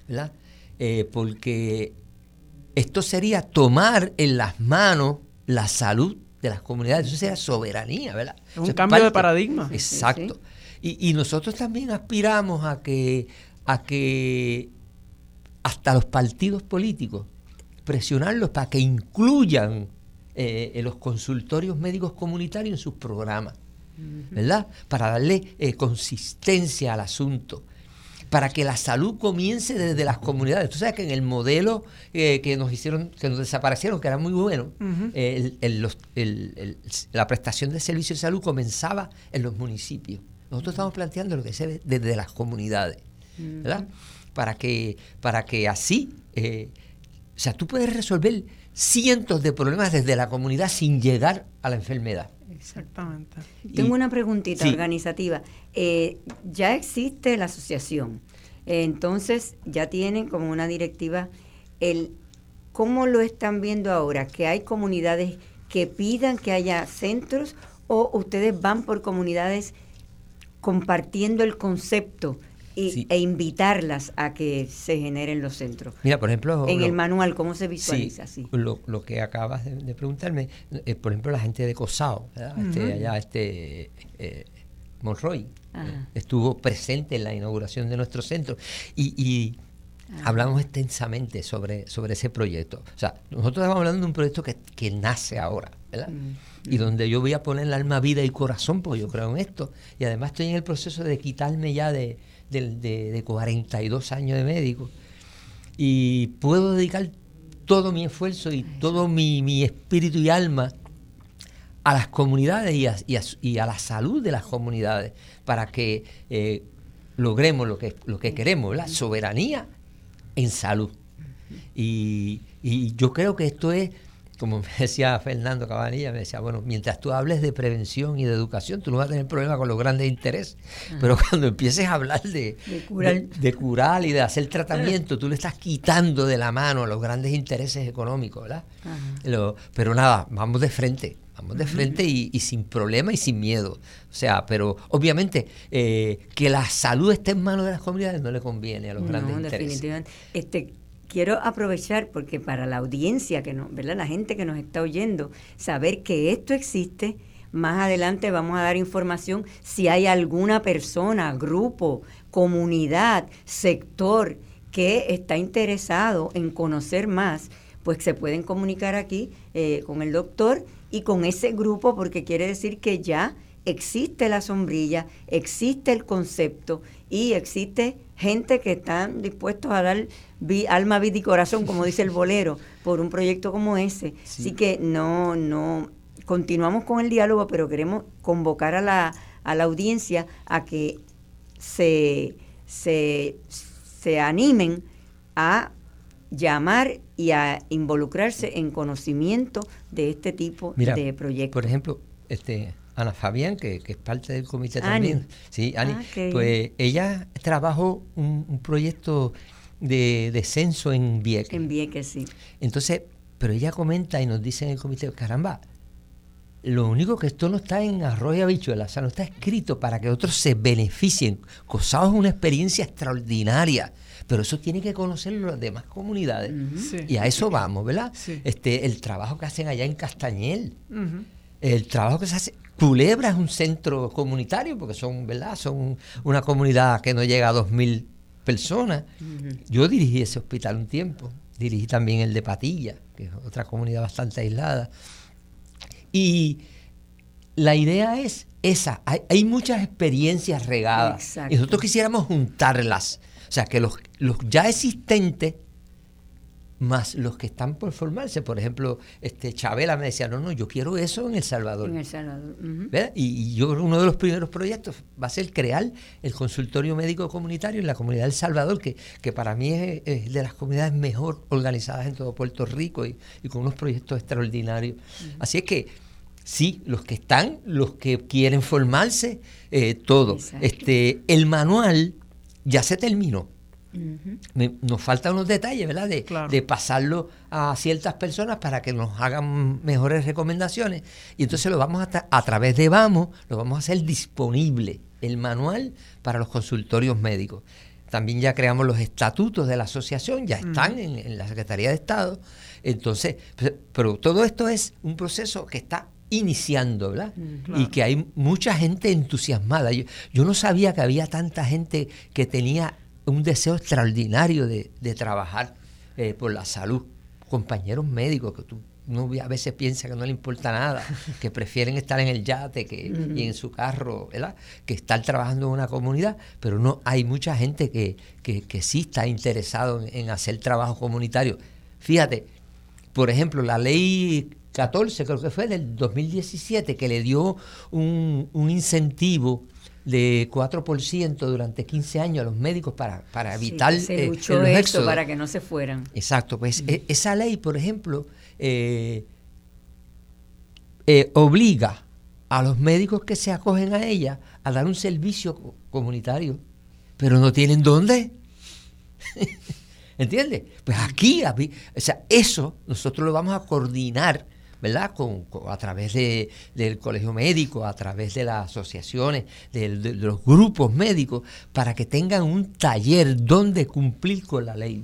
¿verdad? Eh, porque esto sería tomar en las manos la salud de las comunidades. Eso sería soberanía, ¿verdad? Un cambio de paradigma. Exacto. Y, nosotros también aspiramos a que, a que hasta los partidos políticos presionarlos para que incluyan eh, los consultorios médicos comunitarios en sus programas, ¿verdad? Para darle eh, consistencia al asunto para que la salud comience desde las comunidades. Tú sabes que en el modelo eh, que nos hicieron, que nos desaparecieron, que era muy bueno, la prestación de servicios de salud comenzaba en los municipios. Nosotros estamos planteando lo que se ve desde las comunidades, ¿verdad? Para que, para que así, eh, o sea, tú puedes resolver cientos de problemas desde la comunidad sin llegar a la enfermedad. Exactamente. Tengo una preguntita organizativa. Eh, ya existe la asociación, entonces ya tienen como una directiva el cómo lo están viendo ahora, que hay comunidades que pidan que haya centros o ustedes van por comunidades compartiendo el concepto e invitarlas a que se generen los centros. Mira, por ejemplo... En el manual, ¿cómo se visualiza? Sí, Lo, que acabas de, preguntarme, eh, por ejemplo, la gente de COSAO, este, allá, este... Eh, Monroy eh, estuvo presente en la inauguración de nuestro centro y, hablamos extensamente sobre, sobre ese proyecto. O sea, nosotros estamos hablando de un proyecto que, que nace ahora, ¿verdad? Y donde yo voy a poner el alma, vida y corazón, porque yo creo en esto. Y además estoy en el proceso de quitarme ya de, de, de, 42 años de médico y puedo dedicar todo mi esfuerzo y todo mi, espíritu y alma a las comunidades y a, y, a, la salud de las comunidades para que eh, logremos lo que, lo que queremos, la soberanía en salud. Y, y yo creo que esto es como [laughs] me decía Fernando Cabanilla, me decía, bueno, mientras tú hables de prevención y de educación, tú no vas a tener problema con los grandes intereses, pero cuando empieces a hablar de, de, curar. y de hacer tratamiento, tú le estás quitando de la mano a los grandes intereses económicos, ¿verdad? pero nada, vamos de frente, vamos de frente y, sin problema y sin miedo. O sea, pero obviamente eh, que la salud esté en manos de las comunidades no le conviene a los grandes intereses. Definitivamente. Este, quiero aprovechar porque para la audiencia, que no, ¿verdad? la gente que nos está oyendo, saber que esto existe. Más adelante vamos a dar información si hay alguna persona, grupo, comunidad, sector que está interesado en conocer más, pues se pueden comunicar aquí eh, con el doctor y con ese grupo porque quiere decir que ya existe la sombrilla, existe el concepto y existe gente que están dispuestos a dar alma, vida y corazón, como dice el bolero, por un proyecto como ese. Así que no, no, continuamos con el diálogo, pero queremos convocar a la, a la audiencia a que se, se, se animen a llamar y a involucrarse en conocimiento de este tipo de proyectos. Por ejemplo, este Ana Fabián, que, es parte del comité también. Sí, Ani. Ah, pues ella trabajó un, proyecto de, de, censo en Vieques. En Vieques, sí. Entonces, pero ella comenta y nos dice en el comité, caramba, lo único que esto no está en arroyo habichuela, o sea, no está escrito para que otros se beneficien. COSAO es una experiencia extraordinaria, pero eso tiene que conocerlo las demás comunidades. Y a eso vamos, ¿verdad? Este, el trabajo que hacen allá en Castañel, el trabajo que se hace. Culebra es un centro comunitario, porque son, ¿verdad? Son una comunidad que no llega a 2.000 personas. Yo dirigí ese hospital un tiempo, dirigí también el de Patilla, que es otra comunidad bastante aislada. Y la idea es esa, hay, muchas experiencias regadas y nosotros quisiéramos juntarlas, o sea, que los, los ya existentes más los que están por formarse. Por ejemplo, este Chabela me decía, no, no, yo quiero eso en El Salvador. En El Salvador. y, yo uno de los primeros proyectos va a ser crear el consultorio médico comunitario en la comunidad de El Salvador, que, que para mí es, de las comunidades mejor organizadas en todo Puerto Rico y, con unos proyectos extraordinarios. Así es que sí, los que están, los que quieren formarse, eh, todo. Este, el manual ya se terminó nos faltan unos detalles, ¿verdad? De, pasarlo a ciertas personas para que nos hagan mejores recomendaciones. Y entonces lo vamos a, a través de Vamos, lo vamos a hacer disponible, el manual para los consultorios médicos. También ya creamos los estatutos de la asociación, ya están en, la Secretaría de Estado. Entonces, pero todo esto es un proceso que está iniciando, ¿verdad? Y que hay mucha gente entusiasmada. Yo, yo no sabía que había tanta gente que tenía un deseo extraordinario de, trabajar eh, por la salud. Compañeros médicos que tú uno a veces piensa que no le importa nada, [laughs] que prefieren estar en el yate que, y en su carro, ¿verdad? Que estar trabajando en una comunidad, pero no hay mucha gente que, que, sí está interesado en, hacer trabajo comunitario. Fíjate, por ejemplo, la ley 14, creo que fue del 2017, que le dio un, un incentivo de 4% durante 15 años a los médicos para, para evitar sí, se eh, para que no se fueran. Exacto, pues e, esa ley, por ejemplo, eh, eh, obliga a los médicos que se acogen a ella a dar un servicio comunitario, pero no tienen dónde. [laughs] ¿Entiendes? Pues aquí, o sea, eso nosotros lo vamos a coordinar ¿verdad? Con, a través de, del colegio médico, a través de las asociaciones, de, los grupos médicos, para que tengan un taller donde cumplir con la ley.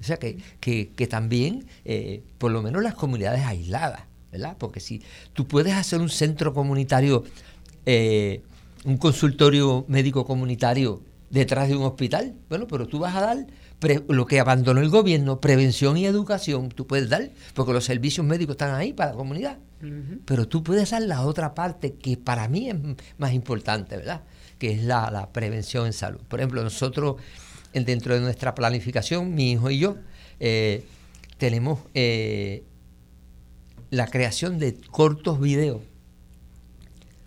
O sea, que, que, también, eh, por lo menos las comunidades aisladas, ¿verdad? Porque si tú puedes hacer un centro comunitario, eh, un consultorio médico comunitario detrás de un hospital, bueno, pero tú vas a dar lo que abandonó el gobierno, prevención y educación, tú puedes dar, porque los servicios médicos están ahí para la comunidad. Pero tú puedes dar la otra parte que para mí es más importante, ¿verdad? Que es la, prevención en salud. Por ejemplo, nosotros, dentro de nuestra planificación, mi hijo y yo, eh, tenemos eh, la creación de cortos videos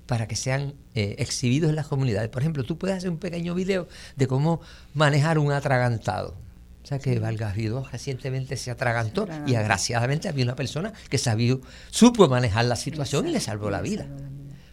para que sean eh, exhibidos en las comunidades. Por ejemplo, tú puedes hacer un pequeño video de cómo manejar un atragantado o sea que Valgarrido recientemente se atragantó y agraciadamente había una persona que sabía, supo manejar la situación y le salvó la vida.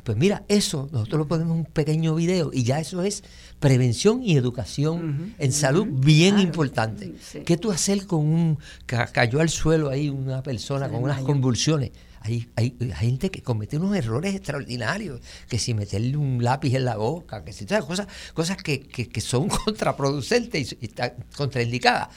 Pues mira, eso nosotros lo ponemos en un pequeño video y ya eso es prevención y educación en salud bien importante. ¿Qué tú hacer con un cayó al suelo ahí una persona con unas convulsiones? Hay, hay, gente que comete unos errores extraordinarios, que si meterle un lápiz en la boca, que si cosas, cosas que, que, son [laughs] contraproducentes y, están contraindicadas.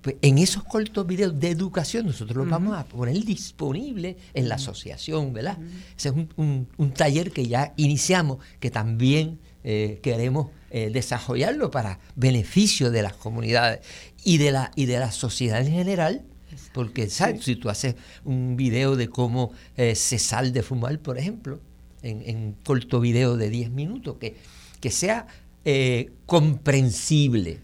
Pues en esos cortos videos de educación nosotros los vamos a poner disponibles en la asociación, ¿verdad? Ese es un, un, taller que ya iniciamos, que también eh, queremos eh, desarrollarlo para beneficio de las comunidades y de la, y de la sociedad en general, porque, ¿sabes? Si tú haces un video de cómo eh, se sale de fumar, por ejemplo, en, en corto video de 10 minutos, que, que sea eh, comprensible.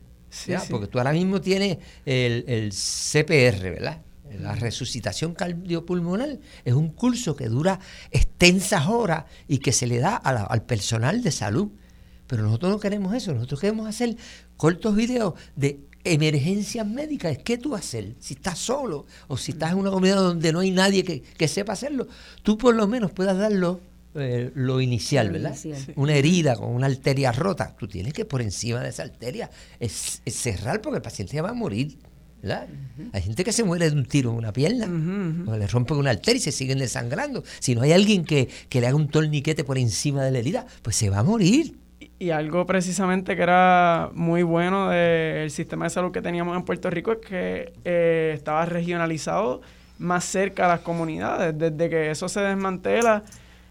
Porque tú ahora mismo tienes el, el CPR, ¿verdad? La resucitación cardiopulmonar es un curso que dura extensas horas y que se le da al personal de salud. Pero nosotros no queremos eso, nosotros queremos hacer cortos videos de emergencias médicas, ¿qué tú hacer? Si estás solo o si estás en una comunidad donde no hay nadie que, sepa hacerlo, tú por lo menos puedas darlo eh, lo inicial, ¿verdad? Una herida con una arteria rota, tú tienes que por encima de esa arteria es, cerrar porque el paciente ya va a morir. ¿verdad? Hay gente que se muere de un tiro en una pierna, o le rompen una arteria y se siguen desangrando. Si no hay alguien que, que le haga un torniquete por encima de la herida, pues se va a morir. Y algo precisamente que era muy bueno del sistema de salud que teníamos en Puerto Rico es que eh, estaba regionalizado más cerca a las comunidades. Desde que eso se desmantela,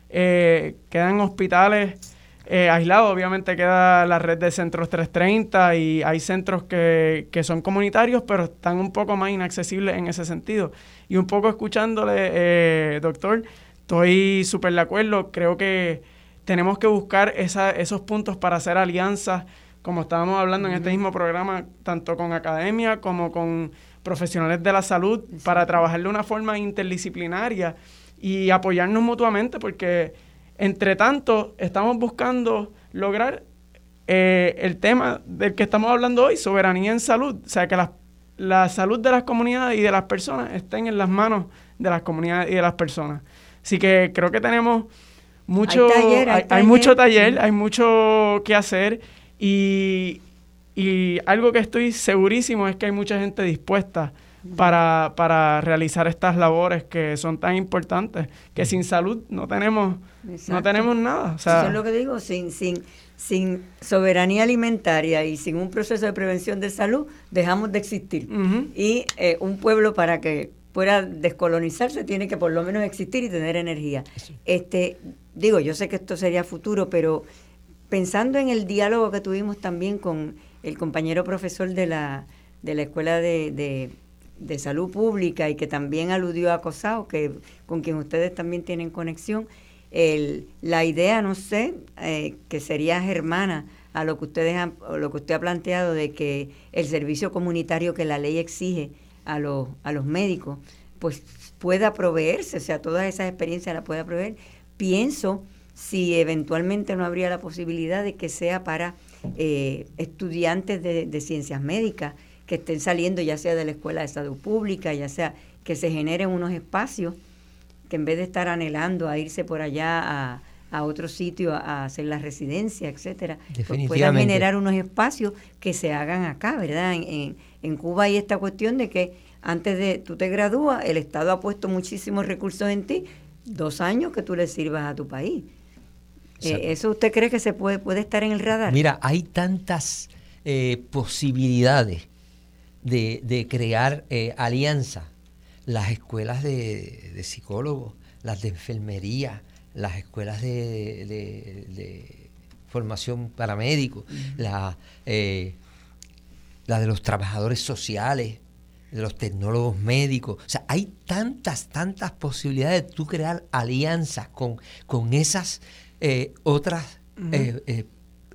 eh, quedan hospitales eh, aislados. Obviamente queda la red de centros 330 y hay centros que, que, son comunitarios, pero están un poco más inaccesibles en ese sentido. Y un poco escuchándole, doctor, estoy súper de acuerdo. Creo que tenemos que buscar esa, esos puntos para hacer alianzas, como estábamos hablando en este mismo programa, tanto con academia como con profesionales de la salud, para trabajar de una forma interdisciplinaria y apoyarnos mutuamente, porque entre tanto estamos buscando lograr eh, el tema del que estamos hablando hoy, soberanía en salud, o sea, que la salud de las comunidades y de las personas estén en las manos de las comunidades y de las personas. Así que creo que tenemos mucho, hay, mucho taller, hay mucho que hacer y, y algo que estoy segurísimo es que hay mucha gente dispuesta para, para realizar estas labores que son tan importantes, que sin salud no tenemos, no tenemos nada. Eso es lo que digo, sin, sin, sin soberanía alimentaria y sin un proceso de prevención de salud, dejamos de existir. Y eh, un pueblo para que pueda descolonizarse tiene que por lo menos existir y tener energía. Este, digo, yo sé que esto sería futuro, pero pensando en el diálogo que tuvimos también con el compañero profesor de la, de la Escuela de, de, Salud Pública y que también aludió a COSAO, que, con quien ustedes también tienen conexión, el, la idea, no sé, eh, que sería germana a lo que ustedes han, lo que usted ha planteado de que el servicio comunitario que la ley exige a los, a los médicos, pues pueda proveerse, o sea, todas esas experiencias las pueda proveer. Pienso si eventualmente no habría la posibilidad de que sea para eh, estudiantes de, ciencias médicas que estén saliendo ya sea de la escuela de salud pública, ya sea que se generen unos espacios que en vez de estar anhelando a irse por allá a, a otro sitio a, hacer la residencia, etcétera, pues puedan generar unos espacios que se hagan acá, ¿verdad? En, en, Cuba hay esta cuestión de que antes de tú te gradúas, el Estado ha puesto muchísimos recursos en ti, dos años que tú le sirvas a tu país. Eh, ¿Eso usted cree que se puede, puede estar en el radar? Mira, hay tantas eh, posibilidades de, de crear eh, alianzas. Las escuelas de, de, psicólogos, las de enfermería, las escuelas de, de formación para médicos, la, la de los trabajadores sociales, de los tecnólogos médicos. O sea, hay tantas, tantas posibilidades de tú crear alianzas con, con esas eh, otras eh,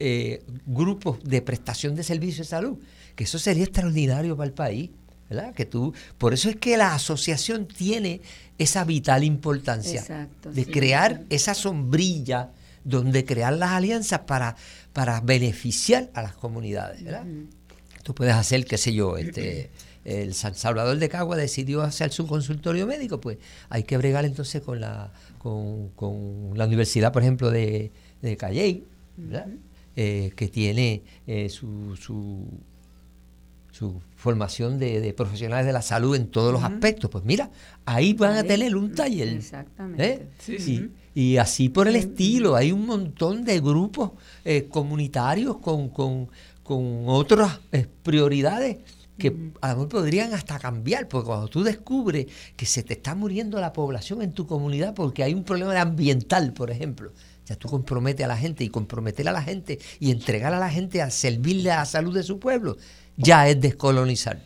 eh, grupos de prestación de servicios de salud, que eso sería extraordinario para el país. ¿verdad? Que tú, por eso es que la asociación tiene esa vital importancia de crear esa sombrilla donde crear las alianzas para, para beneficiar a las comunidades. ¿verdad? Tú puedes hacer, qué sé yo, este, el San Salvador de Cagua decidió hacer su consultorio médico, pues hay que bregar entonces con la, con, la Universidad, por ejemplo, de, de Calley, eh, que tiene eh, su, su, su, formación de, profesionales de la salud en todos los aspectos. Pues mira, ahí van a tener un taller. Exactamente. ¿eh? y, así por el estilo, hay un montón de grupos comunitarios con, con, con otras prioridades que a lo mejor podrían hasta cambiar, porque cuando tú descubres que se te está muriendo la población en tu comunidad porque hay un problema ambiental, por ejemplo, ya tú comprometes a la gente y comprometer a la gente y entregar a la gente a servirle a la salud de su pueblo, ya es descolonizar.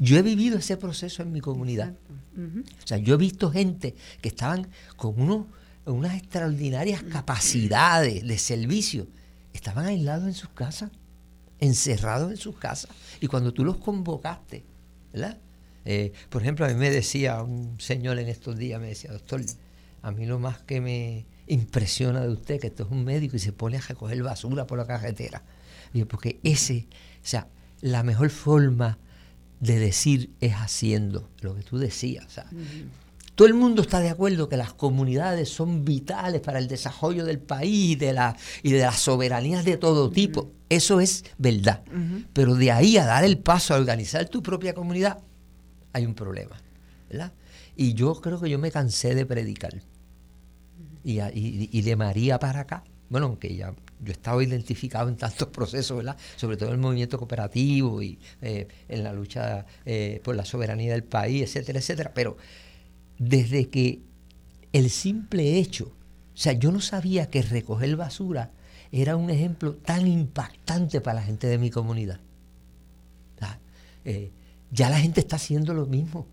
Yo he vivido ese proceso en mi comunidad. O sea, yo he visto gente que estaban con unos, unas extraordinarias capacidades de servicio, estaban aislados en sus casas encerrados en sus casas. Y cuando tú los convocaste, ¿verdad? Eh, por ejemplo, a mí me decía un señor en estos días, me decía, doctor, a mí lo más que me impresiona de usted, que esto es un médico y se pone a recoger basura por la carretera. Digo, porque ese, o sea, la mejor forma de decir es haciendo lo que tú decías. O todo el mundo está de acuerdo que las comunidades son vitales para el desarrollo del país de la, y de las soberanías de todo tipo. Eso es verdad. Pero de ahí a dar el paso a organizar tu propia comunidad, hay un problema. ¿verdad? Y yo creo que yo me cansé de predicar. Y, y de María para acá, bueno, aunque ya yo he estado identificado en tantos [laughs] procesos, ¿verdad? Sobre todo en el movimiento cooperativo y eh, en la lucha eh, por la soberanía del país, etcétera, etcétera. Pero desde que el simple hecho, o sea, yo no sabía que recoger basura era un ejemplo tan impactante para la gente de mi comunidad. Eh, ya la gente está haciendo lo mismo.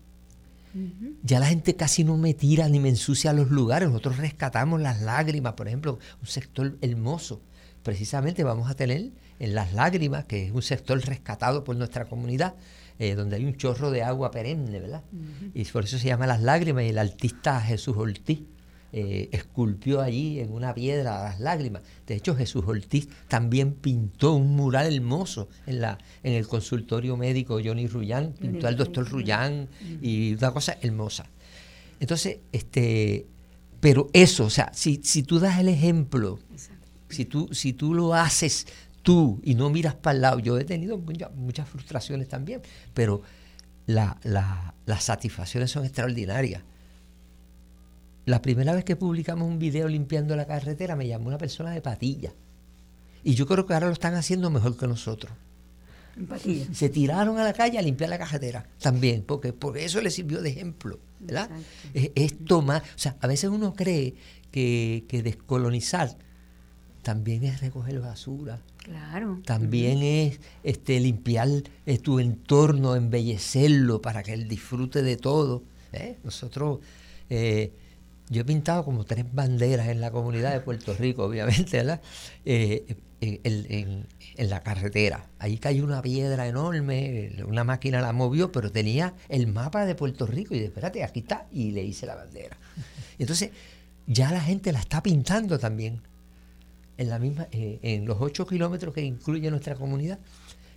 Ya la gente casi no me tira ni me ensucia los lugares. Nosotros rescatamos las lágrimas, por ejemplo, un sector hermoso. Precisamente vamos a tener en Las Lágrimas, que es un sector rescatado por nuestra comunidad, eh, donde hay un chorro de agua perenne, ¿verdad? Y por eso se llama Las Lágrimas y el artista Jesús Ortiz eh, esculpió allí en una piedra las lágrimas. De hecho, Jesús Ortiz también pintó un mural hermoso en, la, en el consultorio médico Johnny Rullán, pintó al doctor Rullán y una cosa hermosa. Entonces, este, pero eso, o sea, si, si tú das el ejemplo, si tú, si tú lo haces tú y no miras para el lado, yo he tenido muchas frustraciones también, pero la, las satisfacciones son extraordinarias. La primera vez que publicamos un video limpiando la carretera me llamó una persona de patilla. Y yo creo que ahora lo están haciendo mejor que nosotros. Se tiraron a la calle a limpiar la carretera también, porque por eso les sirvió de ejemplo. ¿verdad? Es, tomar, o sea, a veces uno cree que, descolonizar también es recoger basura. Claro. También es este, limpiar eh, tu entorno, embellecerlo para que él disfrute de todo. ¿eh? Nosotros eh, yo he pintado como tres banderas en la comunidad de Puerto Rico, [laughs] obviamente, ¿verdad? Eh, en, la carretera. Ahí cayó una piedra enorme, una máquina la movió, pero tenía el mapa de Puerto Rico y dije, espérate, aquí está, y le hice la bandera. [laughs] Entonces, ya la gente la está pintando también. En, la misma, eh, en los ocho kilómetros que incluye nuestra comunidad,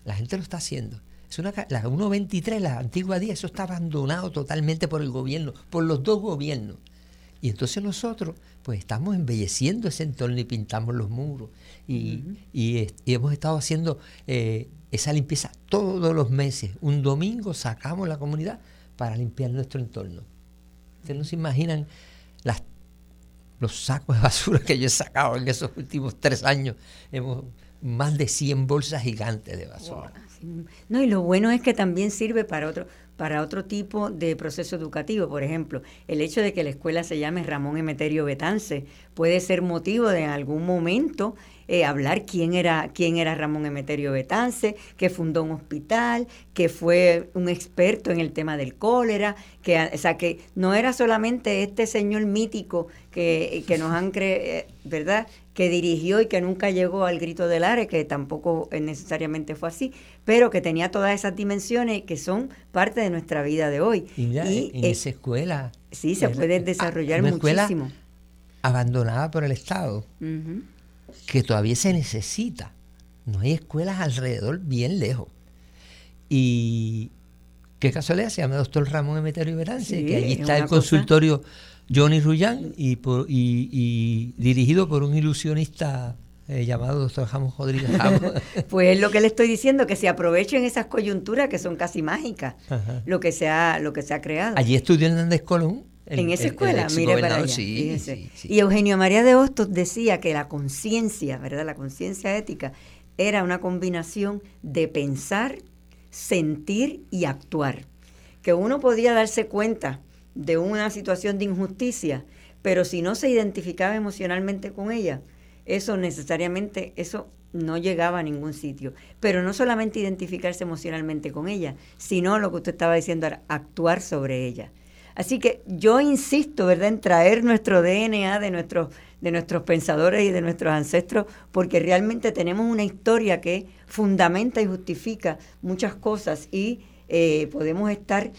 la gente lo está haciendo. Es una, la 1.23, la antigua 10, eso está abandonado totalmente por el gobierno, por los dos gobiernos. Y entonces nosotros pues estamos embelleciendo ese entorno y pintamos los muros. Y, hemos estado haciendo eh, esa limpieza todos los meses. Un domingo sacamos la comunidad para limpiar nuestro entorno. Ustedes no se imaginan las, los sacos de basura que yo he sacado en esos últimos tres años. Hemos más de 100 bolsas gigantes de basura. No, y lo bueno es que también sirve para otro para otro tipo de proceso educativo. Por ejemplo, el hecho de que la escuela se llame Ramón Emeterio Betance puede ser motivo de algún momento eh, hablar quién era, quién era Ramón Emeterio Betance, que fundó un hospital, que fue un experto en el tema del cólera, que, o sea, que no era solamente este señor mítico que, que nos han creado, eh, ¿verdad? que dirigió y que nunca llegó al grito del Are, que tampoco necesariamente fue así, pero que tenía todas esas dimensiones que son parte de nuestra vida de hoy. Y, en eh, esa escuela. Sí, se puede desarrollar una muchísimo. Escuela abandonada por el Estado, que todavía se necesita. No hay escuelas alrededor bien lejos. Y qué casualidad, se llama Doctor Ramón Emeterio Verance, que allí está el consultorio Johnny Rullán y, por, y, dirigido por un ilusionista eh, llamado doctor Jamón Rodríguez [laughs] pues es lo que le estoy diciendo, que se aprovechen esas coyunturas que son casi mágicas, lo que, se ha, lo que se ha creado. Allí estudió Hernández Colón. En esa escuela, mire para allá. y Eugenio María de Hostos decía que la conciencia, ¿verdad? La conciencia ética era una combinación de pensar, sentir y actuar. Que uno podía darse cuenta de una situación de injusticia, pero si no se identificaba emocionalmente con ella, eso necesariamente, eso no llegaba a ningún sitio. Pero no solamente identificarse emocionalmente con ella, sino lo que usted estaba diciendo, actuar sobre ella. Así que yo insisto, ¿verdad?, en traer nuestro DNA de nuestros, de nuestros pensadores y de nuestros ancestros, porque realmente tenemos una historia que fundamenta y justifica muchas cosas y eh, podemos estar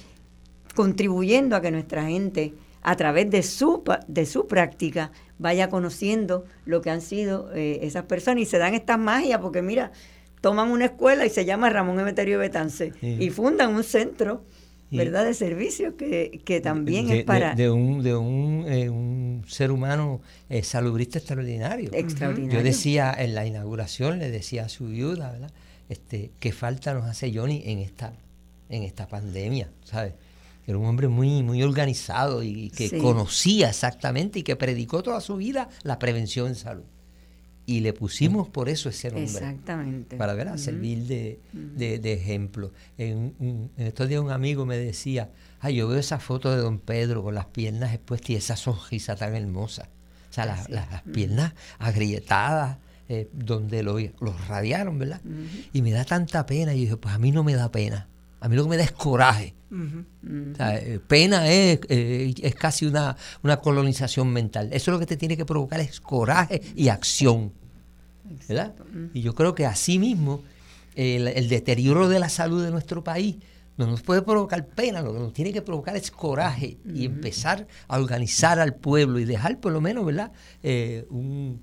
contribuyendo a que nuestra gente, a través de su, de su práctica, vaya conociendo lo que han sido eh, esas personas y se dan estas magias, porque mira, toman una escuela y se llama Ramón Emeterio Betance y fundan un centro ¿verdad? De servicio que, también es para... De, un, de un, eh, un ser humano eh, salubrista extraordinario. Extraordinario. Yo decía en la inauguración, le decía a su viuda, ¿verdad? Este, qué falta nos hace Johnny en esta, en esta pandemia, ¿sabes? Era un hombre muy, muy organizado y que conocía exactamente y que predicó toda su vida la prevención en salud y le pusimos por eso ese nombre. Exactamente. Para ver, a servir de, de, ejemplo. En, en, estos días un amigo me decía, ay, yo veo esa foto de don Pedro con las piernas expuestas y esa sonrisa tan hermosa. O sea, las, las, piernas agrietadas, eh, donde lo, los radiaron, ¿verdad? Y me da tanta pena. Y yo dije, pues a mí no me da pena. A mí lo que me da es coraje. O sea, eh, pena es, eh, es casi una, una, colonización mental. Eso es lo que te tiene que provocar es coraje y acción. ¿verdad? Y yo creo que así mismo el, deterioro de la salud de nuestro país no nos puede provocar pena, lo que nos tiene que provocar es coraje y empezar a organizar al pueblo y dejar por lo menos, ¿verdad? Eh, un,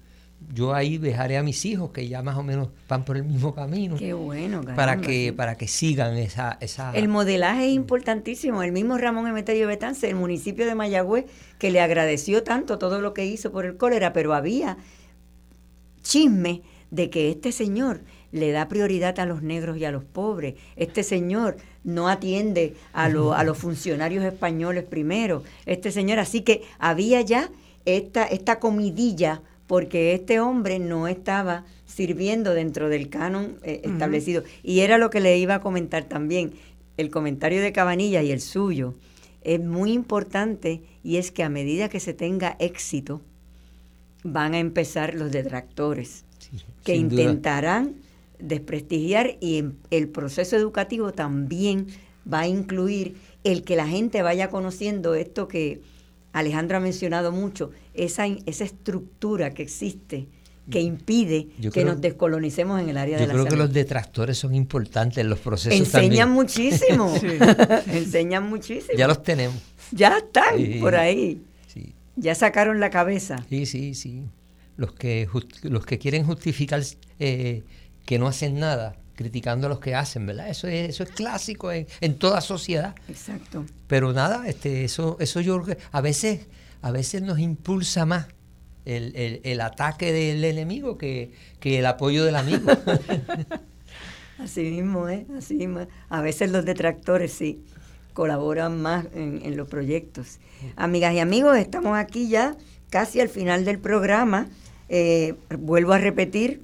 yo ahí dejaré a mis hijos que ya más o menos van por el mismo camino. Qué bueno, para que para que sigan esa, esa El modelaje es importantísimo. El mismo Ramón Emeterio Betance, el municipio de Mayagüez, que le agradeció tanto todo lo que hizo por el cólera, pero había chisme de que este señor le da prioridad a los negros y a los pobres. Este señor no atiende a, a los funcionarios españoles primero. Este señor, así que había ya esta, esta comidilla porque este hombre no estaba sirviendo dentro del canon eh, establecido. Y era lo que le iba a comentar también. El comentario de Cabanilla y el suyo es muy importante y es que a medida que se tenga éxito, van a empezar los detractores, que intentarán desprestigiar y el proceso educativo también va a incluir el que la gente vaya conociendo esto que Alejandro ha mencionado mucho, esa, esa estructura que existe que impide que nos descolonicemos en el área de la salud. Yo creo que los detractores son importantes en los procesos Enseñan [laughs] muchísimo, enseñan muchísimo. Ya los tenemos. Ya están por ahí. Ya sacaron la cabeza. Sí, sí, sí. Los que, los que quieren justificar eh, que no hacen nada, criticando a los que hacen, ¿verdad? Eso es, eso es clásico en, en toda sociedad. Exacto. Pero nada, este, eso, eso yo a veces, a veces nos impulsa más el, el, el ataque del enemigo que, que, el apoyo del amigo. [laughs] Así mismo, ¿eh? Así mismo. A veces los detractores sí colaboran más en, en los proyectos. Amigas y amigos, estamos aquí ya casi al final del programa. Eh, vuelvo a repetir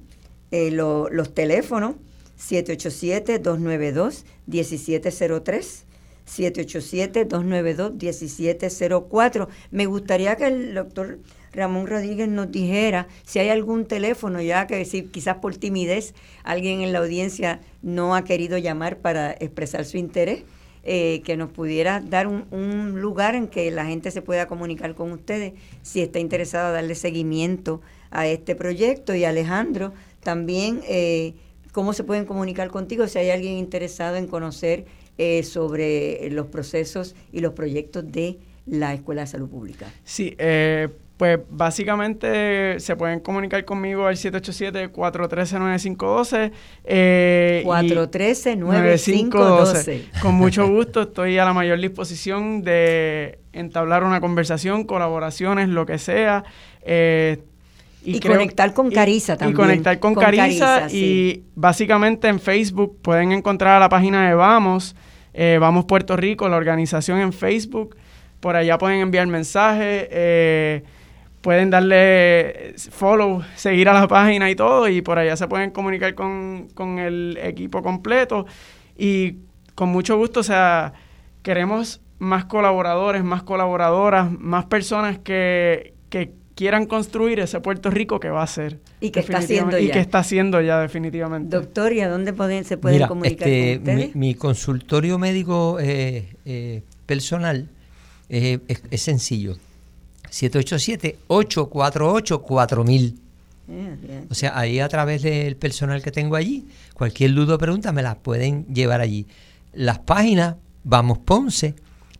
eh, lo, los teléfonos 787-292-1703. 787-292-1704. Me gustaría que el doctor Ramón Rodríguez nos dijera si hay algún teléfono, ya que si quizás por timidez alguien en la audiencia no ha querido llamar para expresar su interés, eh, que nos pudiera dar un, lugar en que la gente se pueda comunicar con ustedes si está interesado a darle seguimiento a este proyecto. Y Alejandro, también... Eh, cómo se pueden comunicar contigo si hay alguien interesado en conocer eh, sobre los procesos y los proyectos de la Escuela de Salud Pública. Sí, eh, pues básicamente se pueden comunicar conmigo al 787-413-9512. Eh, 413-9512. Con mucho gusto, estoy a la mayor disposición de entablar una conversación, colaboraciones, lo que sea. Eh, y, conectar con Carisa también. Y conectar con, Carisa. y básicamente en Facebook pueden encontrar la página de Vamos, eh, Vamos Puerto Rico, la organización en Facebook. Por allá pueden enviar mensajes, eh, pueden darle follow, seguir a la página y todo. Y por allá se pueden comunicar con, con el equipo completo. Y con mucho gusto, o sea, queremos más colaboradores, más colaboradoras, más personas que, que quieran construir ese Puerto Rico que va a ser. Y que está haciendo ya. Y que está haciendo ya, definitivamente. Doctor, ¿y a dónde pueden, se pueden comunicar este, con ustedes? Mi, consultorio médico eh, eh, personal es, es, sencillo. 787-848-4000. O sea, ahí a través del personal que tengo allí, cualquier duda o pregunta me la pueden llevar allí. Las páginas, Vamos Ponce,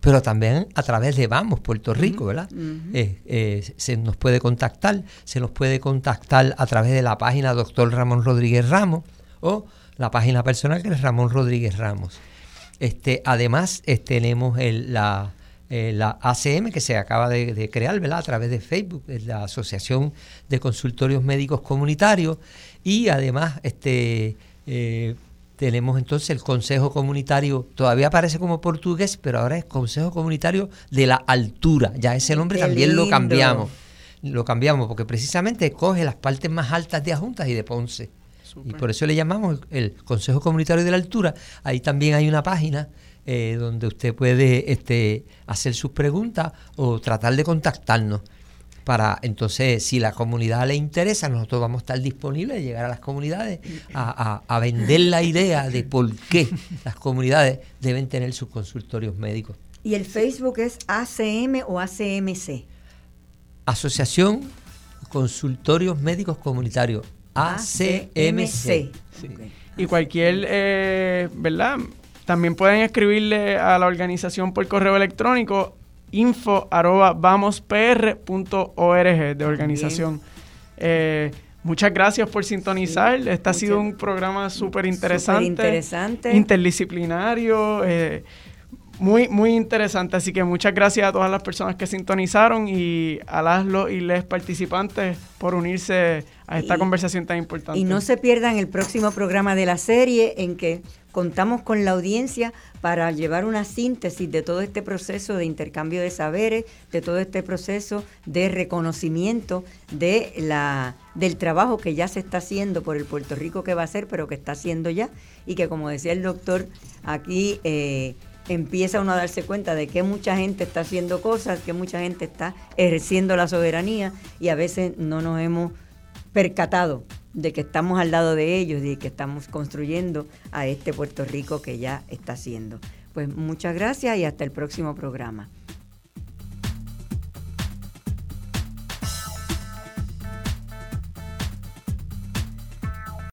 pero también a través de Vamos Puerto Rico, ¿verdad? Eh, eh, se nos puede contactar, se nos puede contactar a través de la página Doctor Ramón Rodríguez Ramos o la página personal que es Ramón Rodríguez Ramos. Este, además, tenemos el, la, eh, la ACM que se acaba de, crear ¿verdad? a través de Facebook, la Asociación de Consultorios Médicos Comunitarios, y además este, eh, tenemos entonces el Consejo Comunitario, todavía aparece como portugués, pero ahora es Consejo Comunitario de la Altura, ya ese nombre también lo cambiamos, lo cambiamos porque precisamente coge las partes más altas de Ajuntas y de Ponce. Y por eso le llamamos el Consejo Comunitario de la Altura. Ahí también hay una página eh, donde usted puede este, hacer sus preguntas o tratar de contactarnos para entonces, si la comunidad le interesa, nosotros vamos a estar disponibles de llegar a las comunidades a, vender la idea de por qué las comunidades deben tener sus consultorios médicos. ¿Y el Facebook es ACM o ACMC? Asociación Consultorios Médicos Comunitarios, ACMC. Y cualquier, eh, ¿verdad? También pueden escribirle a la organización por correo electrónico info arroba vamospr.org de organización. Eh, muchas gracias por sintonizar. Este ha sido un programa súper interesante. interesante. Interdisciplinario. Eh, muy, muy interesante. Así que muchas gracias a todas las personas que sintonizaron y a las y les participantes por unirse a esta conversación tan importante. Y no se pierdan el próximo programa de la serie en que contamos con la audiencia para llevar una síntesis de todo este proceso de intercambio de saberes, de todo este proceso de reconocimiento de la, del trabajo que ya se está haciendo por el Puerto Rico que va a ser, pero que está haciendo ya, y que como decía el doctor, aquí eh, empieza uno a darse cuenta de que mucha gente está haciendo cosas, que mucha gente está ejerciendo la soberanía y a veces no nos hemos percatado de que estamos al lado de ellos y que estamos construyendo a este Puerto Rico que ya está haciendo. Pues muchas gracias y hasta el próximo programa.